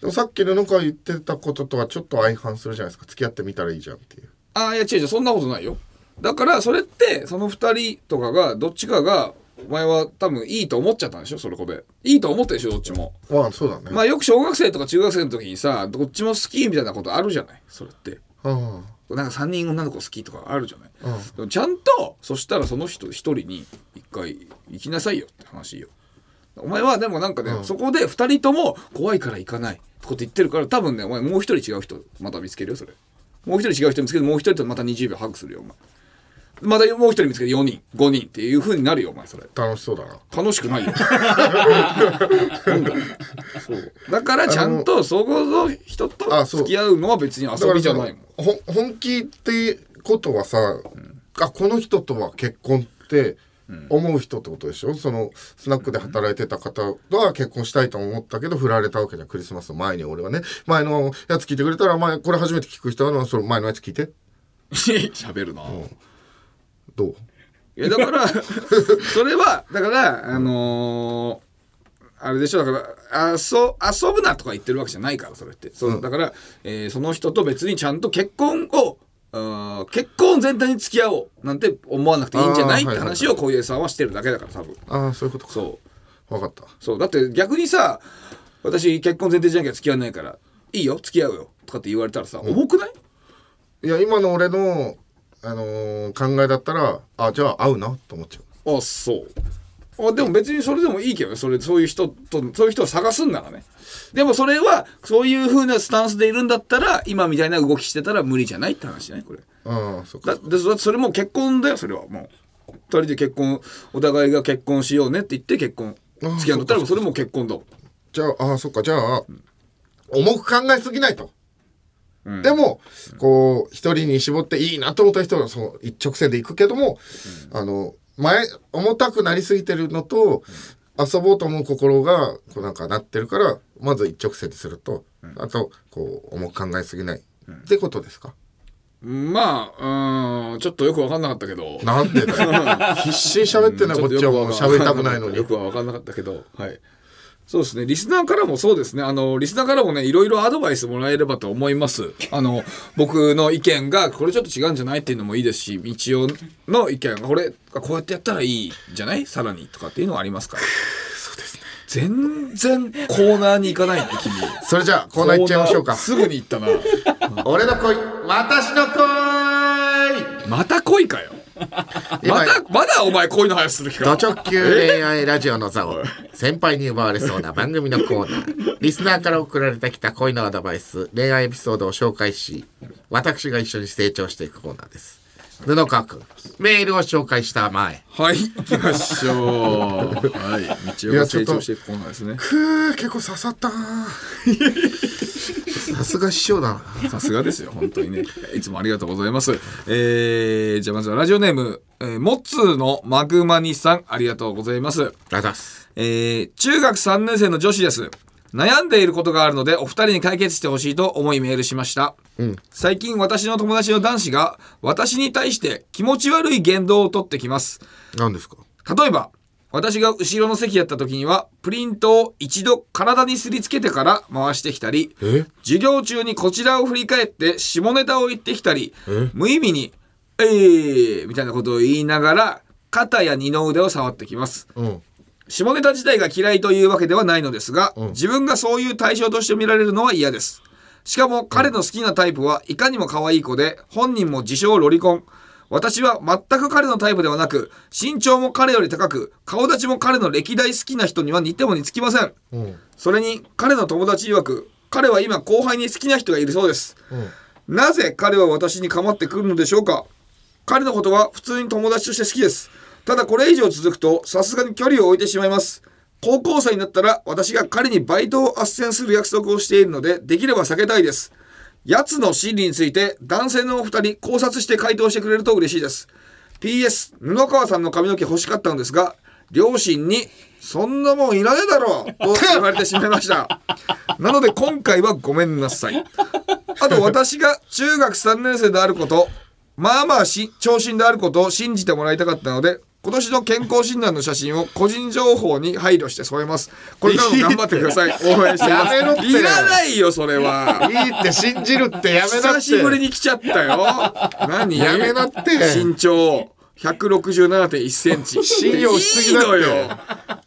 でもさっきの中言ってたこととはちょっと相反するじゃないですか。付き合ってみたらいいじゃんっていう。ああいや違う違うそんなことないよ。だからそれってその二人とかがどっちかがお前は多分いいと思っちゃったんでしょ？それこで。いいと思ったでしょ？どっちも。まあそうだね、まあよく小学生とか中学生の時にさどっちも好きみたいなことあるじゃない？それって。あなんか3人女の子好きとかあるじゃない、うん。でもちゃんとそしたらその人一人に一回行きなさいよって話よお前はでもなんかね、そこで2人とも怖いから行かない。ってこと言ってるから多分ねお前もう一人違う人また見つけるよそれ。もう一人違う人見つけてもう一人とまた20秒ハグするよお前。またもう一人見つけて4人5人っていう風になるよお前それ。あ楽しそうだな。楽しくないよ。なんだ。そう。だからちゃんとそこの人とあそう。付き合うのは別に遊びじゃないもん。本気ってことはさ、あこの人とは結婚って思う人ってことでしょ？そのスナックで働いてた方とは結婚したいと思ったけど振られたわけじゃんクリスマスの前に俺はね。前のやつ聞いてくれたら前これ初めて聞く人はその前のやつ聞いて。喋るな、どう？いやだから それはだからあのーあれでしょ？だから遊遊ぶなとか言ってるわけじゃないからそれって。そうだから、えーその人と別にちゃんと結婚を結婚全体に付き合おうなんて思わなくていいんじゃないって話を小出さんはしてるだけだから多分。ああそういうことか。そう。分かった。そう。だって逆にさ私結婚前提じゃなきゃ付き合わないからいいよ付き合うよとかって言われたらさ、重くない？いや今の俺の、あのー考えだったらあじゃあ合うなと思っちゃう。あそうあでも別にそれでもいいけどね。それそういう人とそういう人を探すんならね。でもそれはそういう風なスタンスでいるんだったら今みたいな動きしてたら無理じゃないって話じゃない？これ。ああそっか。だでそそれも結婚だよそれは。もう。二人で結婚お互いが結婚しようねって言って結婚。あ付き合うんだったらそれも結婚だじゃあああそっか。じゃあ重く考えすぎないと、でもこう一人に絞っていいなと思った人はそう一直線で行くけども、あの前重たくなりすぎてるのと、遊ぼうと思う心がこうなんかなってるからまず一直線ですると、あとこう重く考えすぎない、ってことですか？まあうんちょっとよく分かんなかったけど。なんでだよ。必死に喋ってんのはこっちはもう。喋りたくないのに。よくは分かんなかったけどはいそうですね。リスナーからもそうですね。あのリスナーからもねいろいろアドバイスもらえればと思います。あの僕の意見がこれちょっと違うんじゃないっていうのもいいですし道夫の意見がこれこうやってやったらいいんじゃない？さらにとかっていうのはありますから。そうですね。全然コーナーに行かないね君。それじゃあコーナー行っちゃいましょうか。すぐに行ったな。俺の恋私の恋。また恋かよ。今またまだお前恋の話する気か？ド直球恋愛ラジオの座を先輩に奪われそうな番組のコーナー。リスナーから送られてきた恋のアドバイス恋愛エピソードを紹介し私が一緒に成長していくコーナーです布川君メールを紹介したまえはい行きましょう。はい道夫が成長していくコーナーですね。くー結構刺さったさすが師匠だな。さすがですよ本当にね。いつもありがとうございます。えー、じゃあまずはラジオネーム、えー、モッツーのマグマニさんありがとうございます。ありがとうございます。えー中学3年生の女子です。悩んでいることがあるのでお二人に解決してほしいと思いメールしました、最近私の友達の男子が私に対して気持ち悪い言動をとってきます。何ですか？例えば私が後ろの席やった時にはプリントを一度体にすりつけてから回してきたりえ？授業中にこちらを振り返って下ネタを言ってきたりえ？無意味に「えー」みたいなことを言いながら肩や二の腕を触ってきます。うん。下ネタ自体が嫌いというわけではないのですが、ん。自分がそういう対象として見られるのは嫌ですしかも彼の好きなタイプはいかにも可愛い子で本人も自称ロリコン。私は全く彼のタイプではなく身長も彼より高く顔立ちも彼の歴代好きな人には似ても似つきません。うん。それに彼の友達曰く彼は今後輩に好きな人がいるそうです、なぜ彼は私に構ってくるのでしょうか？彼のことは普通に友達として好きです。ただこれ以上続くとさすがに距離を置いてしまいます高校生になったら私が彼にバイトを斡旋する約束をしているのでできれば避けたいです。奴の心理について男性のお二人考察して回答してくれると嬉しいです。PS 布川さんの髪の毛欲しかったのですが両親に「そんなもんいらねえだろ!」と言われてしまいました。なので今回はごめんなさい。あと私が中学3年生であることまあまあし長身であることを信じてもらいたかったので今年の健康診断の写真を個人情報に配慮して添えます。これからも頑張ってください。応援してますやめろって。いらないよそれは。いいって信じるってやめなって。久しぶりに来ちゃったよ。何？やめなって。身長167.1センチ。信用しすぎだって。いいのよ。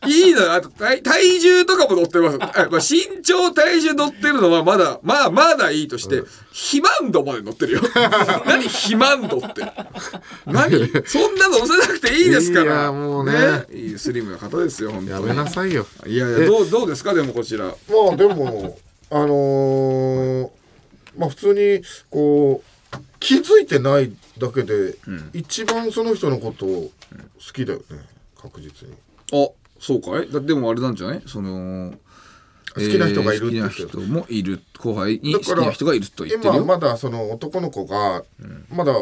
いいのよ。あと体体重とかも乗ってます。あ、まあ、身長体重乗ってるのはまだまあまだいいとして、肥満度まで乗ってるよ。何肥満度って。何？そんなの乗せなくていいですから。いやもうね。いいスリムな方ですよ本当に。やめなさいよ。いやいやどうどうですかでもこちら。まあでもあのーまあ普通にこう気づいてないだけで、一番その人のことを好きだよね確実に。あそうかい？だでもあれなんじゃない？その好きな人がいるってえー好きな人もいる後輩に好きな人がいると言ってるよ？今まだその男の子が、まだ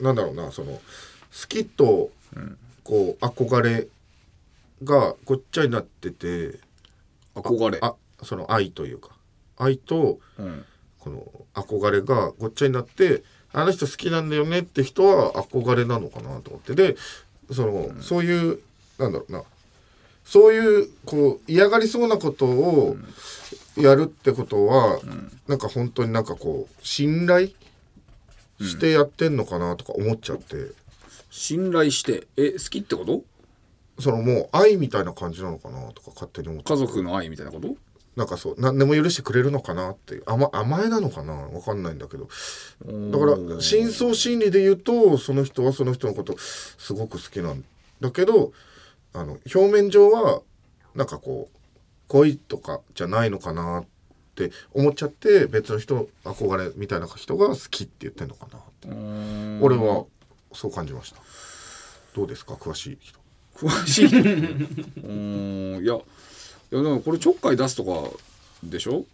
なんだろうなその好きとこう憧れがごっちゃになってて憧れ？あその愛というか。愛とうん。この憧れがごっちゃになってあの人好きなんだよねって人は憧れなのかなと思って。でその、そういうなんだろうな。そういうこう嫌がりそうなことをやるってことは、なんか本当になんかこう信頼してやってんのかなとか思っちゃって、信頼して。え好きってこと？そのもう愛みたいな感じなのかなとか勝手に思って。家族の愛みたいなこと？なんかそう何でも許してくれるのかなっていう。甘甘えなのかな？わかんないんだけど。だから深層心理で言うとその人はその人のことすごく好きなんだけどあの表面上はなんかこう恋とかじゃないのかなって思っちゃって別の人憧れみたいな人が好きって言ってんのかなって。俺はそう感じました。どうですか？詳しい人。詳しい。うん。いやいやでもこれちょっかい出すとかでしょ？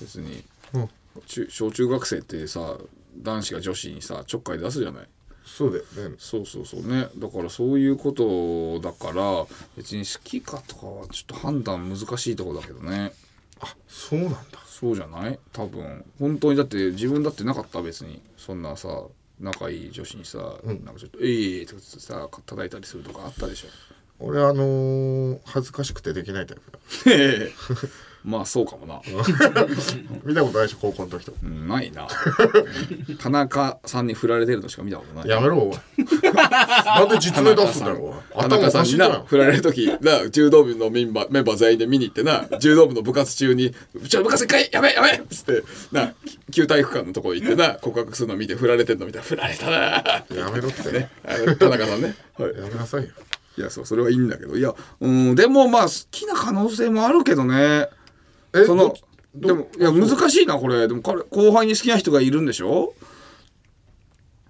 別に、うん。中小中学生ってさ男子が女子にさちょっかい出すじゃない？そうだよね。そうそうそうね。だからそういうことだから別に好きかとかはちょっと判断難しいところだけどね。あそうなんだ。そうじゃない？多分。本当にだって自分だってなかった別に。そんなさ仲いい女子にさ、なんかちょっと「ええー」とかってさ叩いたりするとかあったでしょ俺あのー恥ずかしくてできないタイプだ。え えまあそうかもな、見たことないでしょ高校の時と。かうん、ないな。田中さんに振られてるのしか見たことない。やめろおいなんで実名出すんだよ田中さんにな振られる時な柔道部のメンバーメンバー全員で見に行ってな柔道部の部活中に「うちの部活一回やべやべ!」っつってな旧体育館のとこ行ってな告白するの見て振られてんの見たら振られたなやめろって、ね田中さんね、はい、やめなさいよいやそうそれはいいんだけど。いやうんでもまあ好きな可能性もあるけどね。えそのどでもいや難しいなこれ。でも彼後輩に好きな人がいるんでしょ？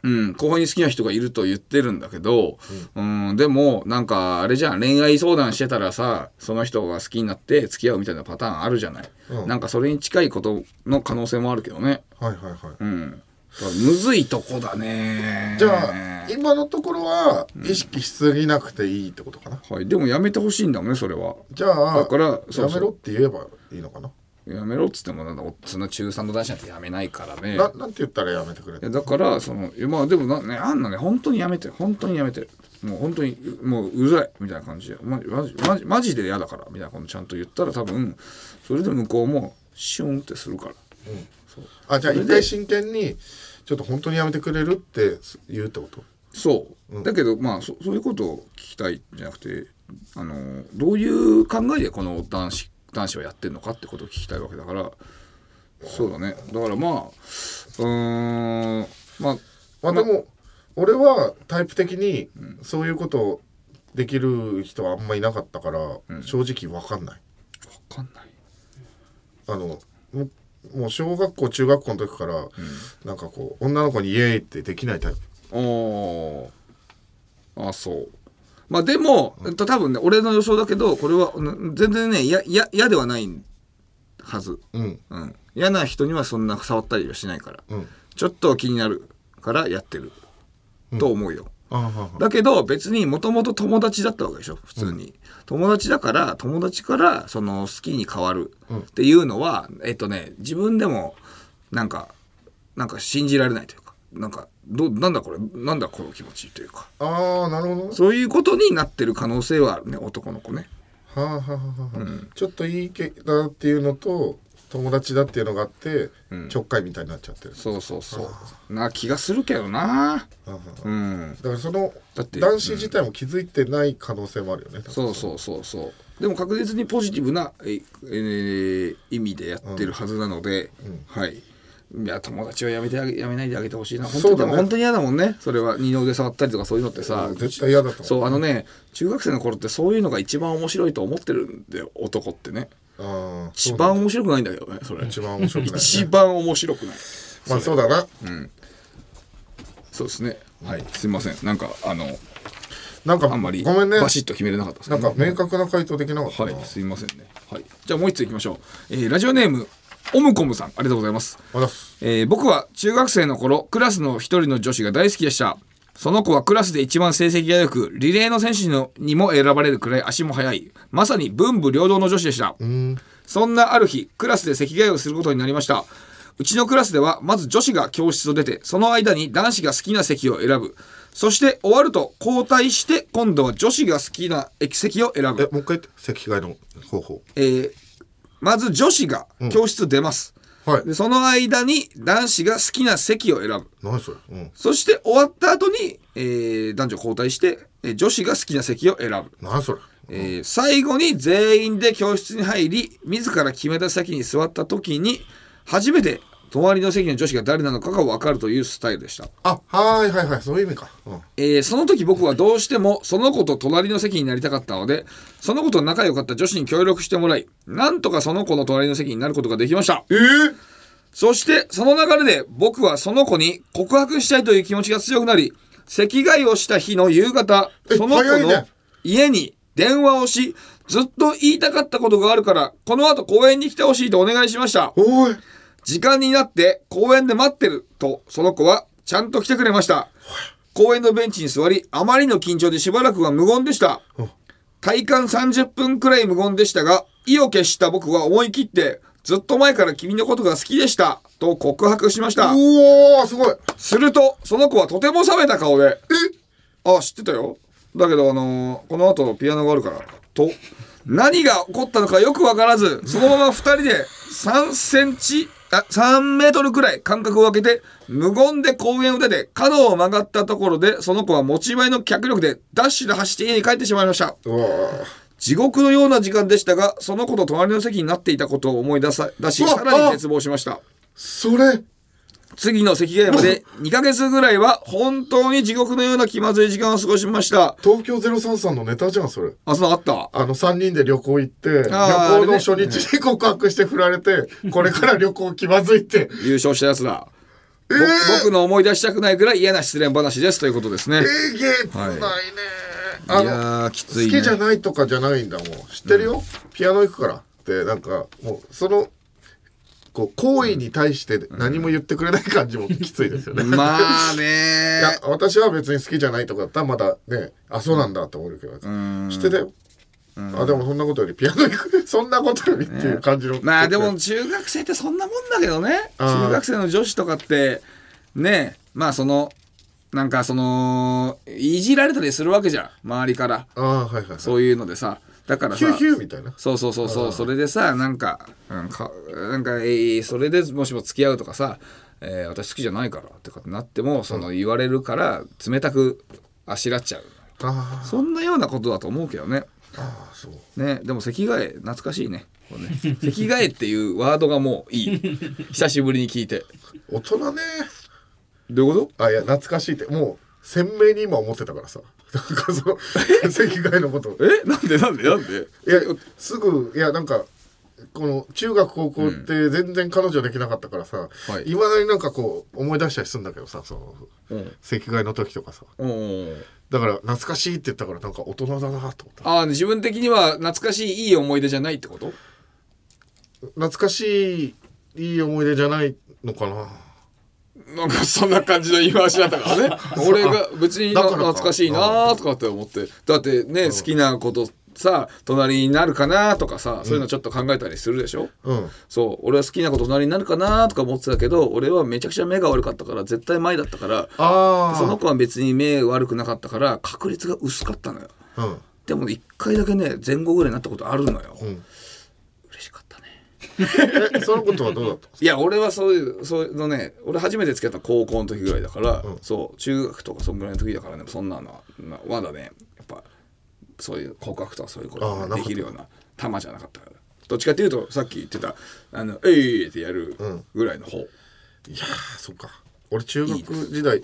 うん後輩に好きな人がいると言ってるんだけど、うん、でもなんかあれじゃん恋愛相談してたらさその人が好きになって付き合うみたいなパターンあるじゃない、うん。なんかそれに近いことの可能性もあるけどね。はいはいはい、うんむずいとこだね。じゃあ今のところは意識しすぎなくていいってことかな、はい、でもやめてほしいんだもんねそれは。じゃあだからそうそう。やめろって言えばいいのかな？やめろっつってもなんだそんな中3の男子なんてやめないからね。ななんて言ったらやめてくれいやだからそのまあでもなねあんなね本当にやめて本当にやめてもう本当にもううざいみたいな感じで。マジマジマジマジで嫌だからみたいなことちゃんと言ったら多分それで向こうもシュンってするから。あじゃあ一回真剣にちょっと本当にやめてくれるって言うってこと？そう、だけどまあそそういうことを聞きたいんじゃなくてあのどういう考えでこの男子男子はやってんのかってことを聞きたいわけだから。そうだね。だからまあうーんまあまあでも俺はタイプ的にそういうことできる人はあんまいなかったから正直わかんない。分かんない。あのももう小学校中学校の時からなんかこう女の子にイエーイってできないタイプ。おー。あそう。まあでも、えっと、多分ね俺の予想だけどこれはうん全然ね嫌ではないはず、うん。うん、嫌な人にはそんな触ったりはしないから、うん。ちょっと気になるからやってる、と思うよだけど別にもともと友達だったわけでしょ普通に、友達だから友達からその好きに変わるっていうのは、えっとね自分でもなんかなんか信じられないというかなんかどうなんだこれなんだこの気持ちというか。ああなるほど。ねそういうことになってる可能性はあるね男の子ね。はあはあはあはあ。ちょっといいけだっていうのと友達だっていうのがあって、ちょっかいみたいになっちゃってる。そうそうそう。な気がするけどな。うんだからそのだって男子自体も気づいてない可能性もあるよね、そうそうそうそう。でも確実にポジティブな、ええー意味でやってるはずなので、はい。いや友達はやめてあげやめないであげてほしいな。本当に、そうだね。本当に嫌だもんね。それは。二の腕触ったりとかそういうのってさ、絶対嫌だと思う。そうあのね中学生の頃ってそういうのが一番面白いと思ってるんだよ。男ってね一番面白くないんだけどねそれ。一番面白くない、ね、一番面白くない。まあそうだな。そうですね。はい。すいません。なんかあのなんかあんまりごめんね。バシッと決めれなかったですなんか明確な回答できなかったな、はい。すいませんね。はい。じゃあもう一ついきましょう、えーラジオネームオムコムさん。ありがとうございます。えー僕は中学生の頃クラスの一人の女子が大好きでしたその子はクラスで一番成績が良くリレーの選手のにも選ばれるくらい足も速い。まさに文武両道の女子でした。そんなある日クラスで席替えをすることになりました。うちのクラスではまず女子が教室を出てその間に男子が好きな席を選ぶ。そして終わると交代して今度は女子が好きな席を選えぶもう一回席替えの方法。えーまず女子が教室出ます、はい。でその間に男子が好きな席を選ぶ。何それ？うん。そして終わった後に、えー男女交代して、えー女子が好きな席を選ぶ、何それ？えー最後に全員で教室に入り自ら決めた席に座った時に初めて隣の席の女子が誰なのかが分かるというスタイルでした、あはいはいはいそういう意味か、うん、えーその時僕はどうしてもその子と隣の席になりたかったのでその子と仲良かった女子に協力してもらいなんとかその子の隣の席になることができました。えー、そしてその流れで僕はその子に告白したいという気持ちが強くなり席替えをした日の夕方えその子の家に電話をしずっと言いたかったことがあるからこの後公園に来てほしいとお願いしました。おい時間になって公園で待ってるとその子はちゃんと来てくれました。公園のベンチに座りあまりの緊張でしばらくは無言でした。うん。体感30分くらい無言でしたが意を決した僕は思い切ってずっと前から君のことが好きでしたと告白しました。うおーすごい。するとその子はとても冷めた顔で「あ知ってたよ。だけどあのーこの後ピアノがあるから」と何が起こったのかよくわからずそのまま2人で3センチあ3メートルくらい間隔を空けて無言で公園を出て角を曲がったところでその子は持ち前の脚力でダッシュで走って家に帰ってしまいました。地獄のような時間でしたがその子と隣の席になっていたことを思い出さ出しさらに絶望しました。それ次の席替えまで 2ヶ月ぐらいは本当に地獄のような気まずい時間を過ごしました。東京03のネタじゃんそれあ、そうあった。あの3人で旅行行って旅行の初日に告白して振られてこれから旅行気まずいって優勝したやつだ。えぼ僕の思い出したくないぐらい嫌な失恋話ですということですね。えげつないね、あのいやー、きついね。好きじゃないとかじゃないんだもん知ってるよ、ピアノ行くからってなんかもうそのこう行為に対して何も言ってくれない感じもきついですよね、まあ いねや私は別に好きじゃないとかだったらまだねあそうなんだって思うけど、知ってたよ、あでもそんなことよりピアノ行く。そんなことよりっていう感じの、まあで。も中学生ってそんなもんだけどね。中学生の女子とかって、ねまあその、なんかその、いじられたりするわけじゃん。周りから。はいはいはい。そういうのでさ。だからさ。ヒューヒューみたいな。そうそうそうそう。それでさなんかなんかなんか、えーそれでもしも付き合うとかさ、えー私好きじゃないからってかってなってもその言われるから冷たくあしらっちゃう。あそんなようなことだと思うけどね。ーあーそう。ねでも席替え懐かしいね。これね。席替えっていうワードがもういい。久しぶりに聞いて。大人ね。どういうこあいや懐かしいって。もう鮮明に今思ってたからさなんかその席替えのこと。とえ？なんで？なんで？なんで？いやすぐいやなんかこの中学高校って全然彼女できなかったからさはい。いま、だになんかこう思い出したりするんだけどさそのうん。席替えの時とかさ。うんだから懐かしいって言ったからなんか大人だなと思った。ああ自分的には懐かしいいい思い出じゃないってこと？懐かしいいい思い出じゃないのかななんかそんな感じの言い回しだったからね。俺が別に懐かしいなとかって思って。だってね好きなことさ隣になるかなとかさそういうのちょっと考えたりするでしょ、うん。そう。俺は好きなこと隣になるかなとか思ってたけど俺はめちゃくちゃ目が悪かったから絶対前だったからその子は別に目悪くなかったから確率が薄かったのよ。うん。でも一回だけね前後ぐらいになったことあるのよ、ん。嬉しかったねえそのことはどうだったいや俺はそういうそういうのね俺初めて付き合ったの高校の時ぐらいだから、そう中学とかそんぐらいの時だからねそんなのはままだねやっぱそういう告白とかそういうことがあーなかった。できるような玉じゃなかったから。どっちかっていうとさっき言ってた「あのえい!」ってやるぐらいの方、いやーそっか。俺中学時代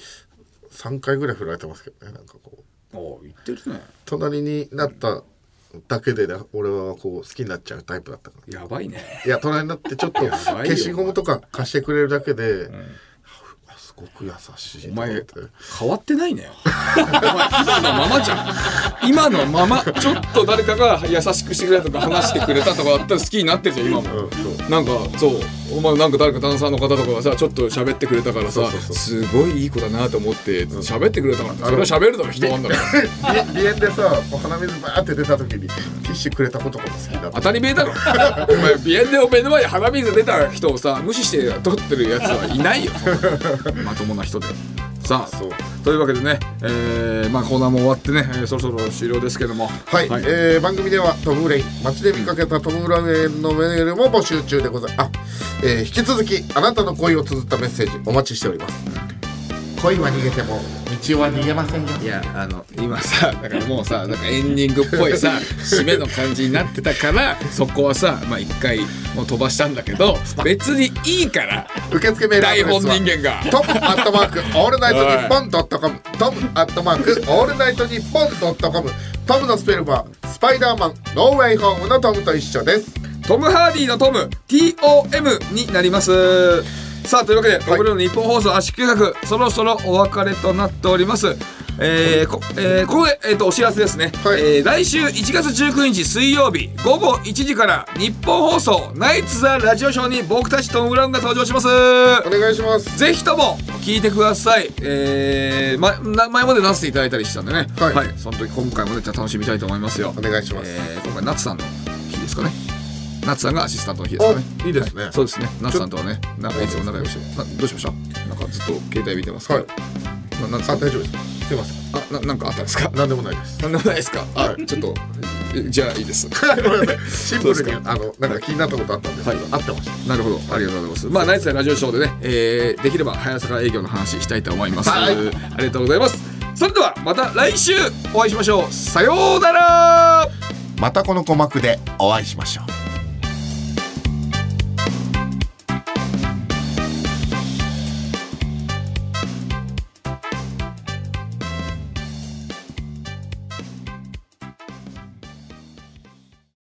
3回ぐらい振られてますけどねなんかこう。おお言ってるね。隣になっただけでね俺はこう好きになっちゃうタイプだったからやばいね。いや隣になってちょっと消しゴムとか貸してくれるだけで、あすごく優しいお前変わってないね。お前今のままじゃん。今のままちょっと誰かが優しくしてくれたとか話してくれたとかあったら好きになってるじゃん今も、うんなんかそうお前なんか誰かダンサーの方とかがさちょっと喋ってくれたからさすごいいい子だなと思って喋ってくれたからそれは喋るだろ人なんだからび鼻炎でさ鼻水バーって出た時にティッシュくれたことが好きだった。当たり前だろ。お前鼻炎でお目の前に鼻水出た人をさ無視して撮ってるやつはいないよまともな人で。さあというわけでね、えーまあコーナーも終わってね、えーそろそろ終了ですけども。はい、えー番組ではトム・ブレイン街で見かけたトム・ブラウェンのメールも募集中でございます。あ、えー引き続きあなたの恋を綴ったメッセージお待ちしております。恋は逃げても見一応は逃げませんよ。いやあの今さだからもうさなんかエンディングっぽいさ締めの感じになってたからそこはさまあ一回もう飛ばしたんだけど別にいいから受付メールア台本ドレスは人間が。トムアットマークオールナイトニッポンドットコムトムアットマークオールナイトニッポンドットコムトムのスペルはスパイダーマンノーウェイホームのトムと一緒です。トム・ハーディのトム TOM になりますさあというわけで、トムルの日本放送圧縮企画そろそろお別れとなっております。えーこえーここで、えー、とお知らせですね、はい。えー来週1月19日水曜日午後1時から日本放送ナイツ・ザ・ラジオショーに僕たちトム・ブラウンが登場します。お願いします。ぜひとも聞いてください。えー、ま、な前まで出していただいたりしたんでね。はい。その時今回もね、じゃあ楽しみたいと思いますよ。お願いします。えー、今回、ナツさんの日ですかね。ナツさんがアシスタントの日ですかね。あいいですね。はそうですね。ナツさんとはね、なんかいつも仲良しなどうしました？なんかずっと携帯見てますけど。ななんですか？あ大丈夫です。すいませんあななんかあったんですか？何でもないです。なんでもないですか？あ、はい。ちょっと、えじゃあいいです。シンプルにあのなんか気になったことあったんですけど、合ってました。なるほど、ありがとうございます。まあ、ナイツやラジオショーでね、えー、できれば早坂営業の話したいと思います。はい。ありがとうございます。それでは、また来週お会いしましょう。さようなら。またこの鼓膜でお会いしましょう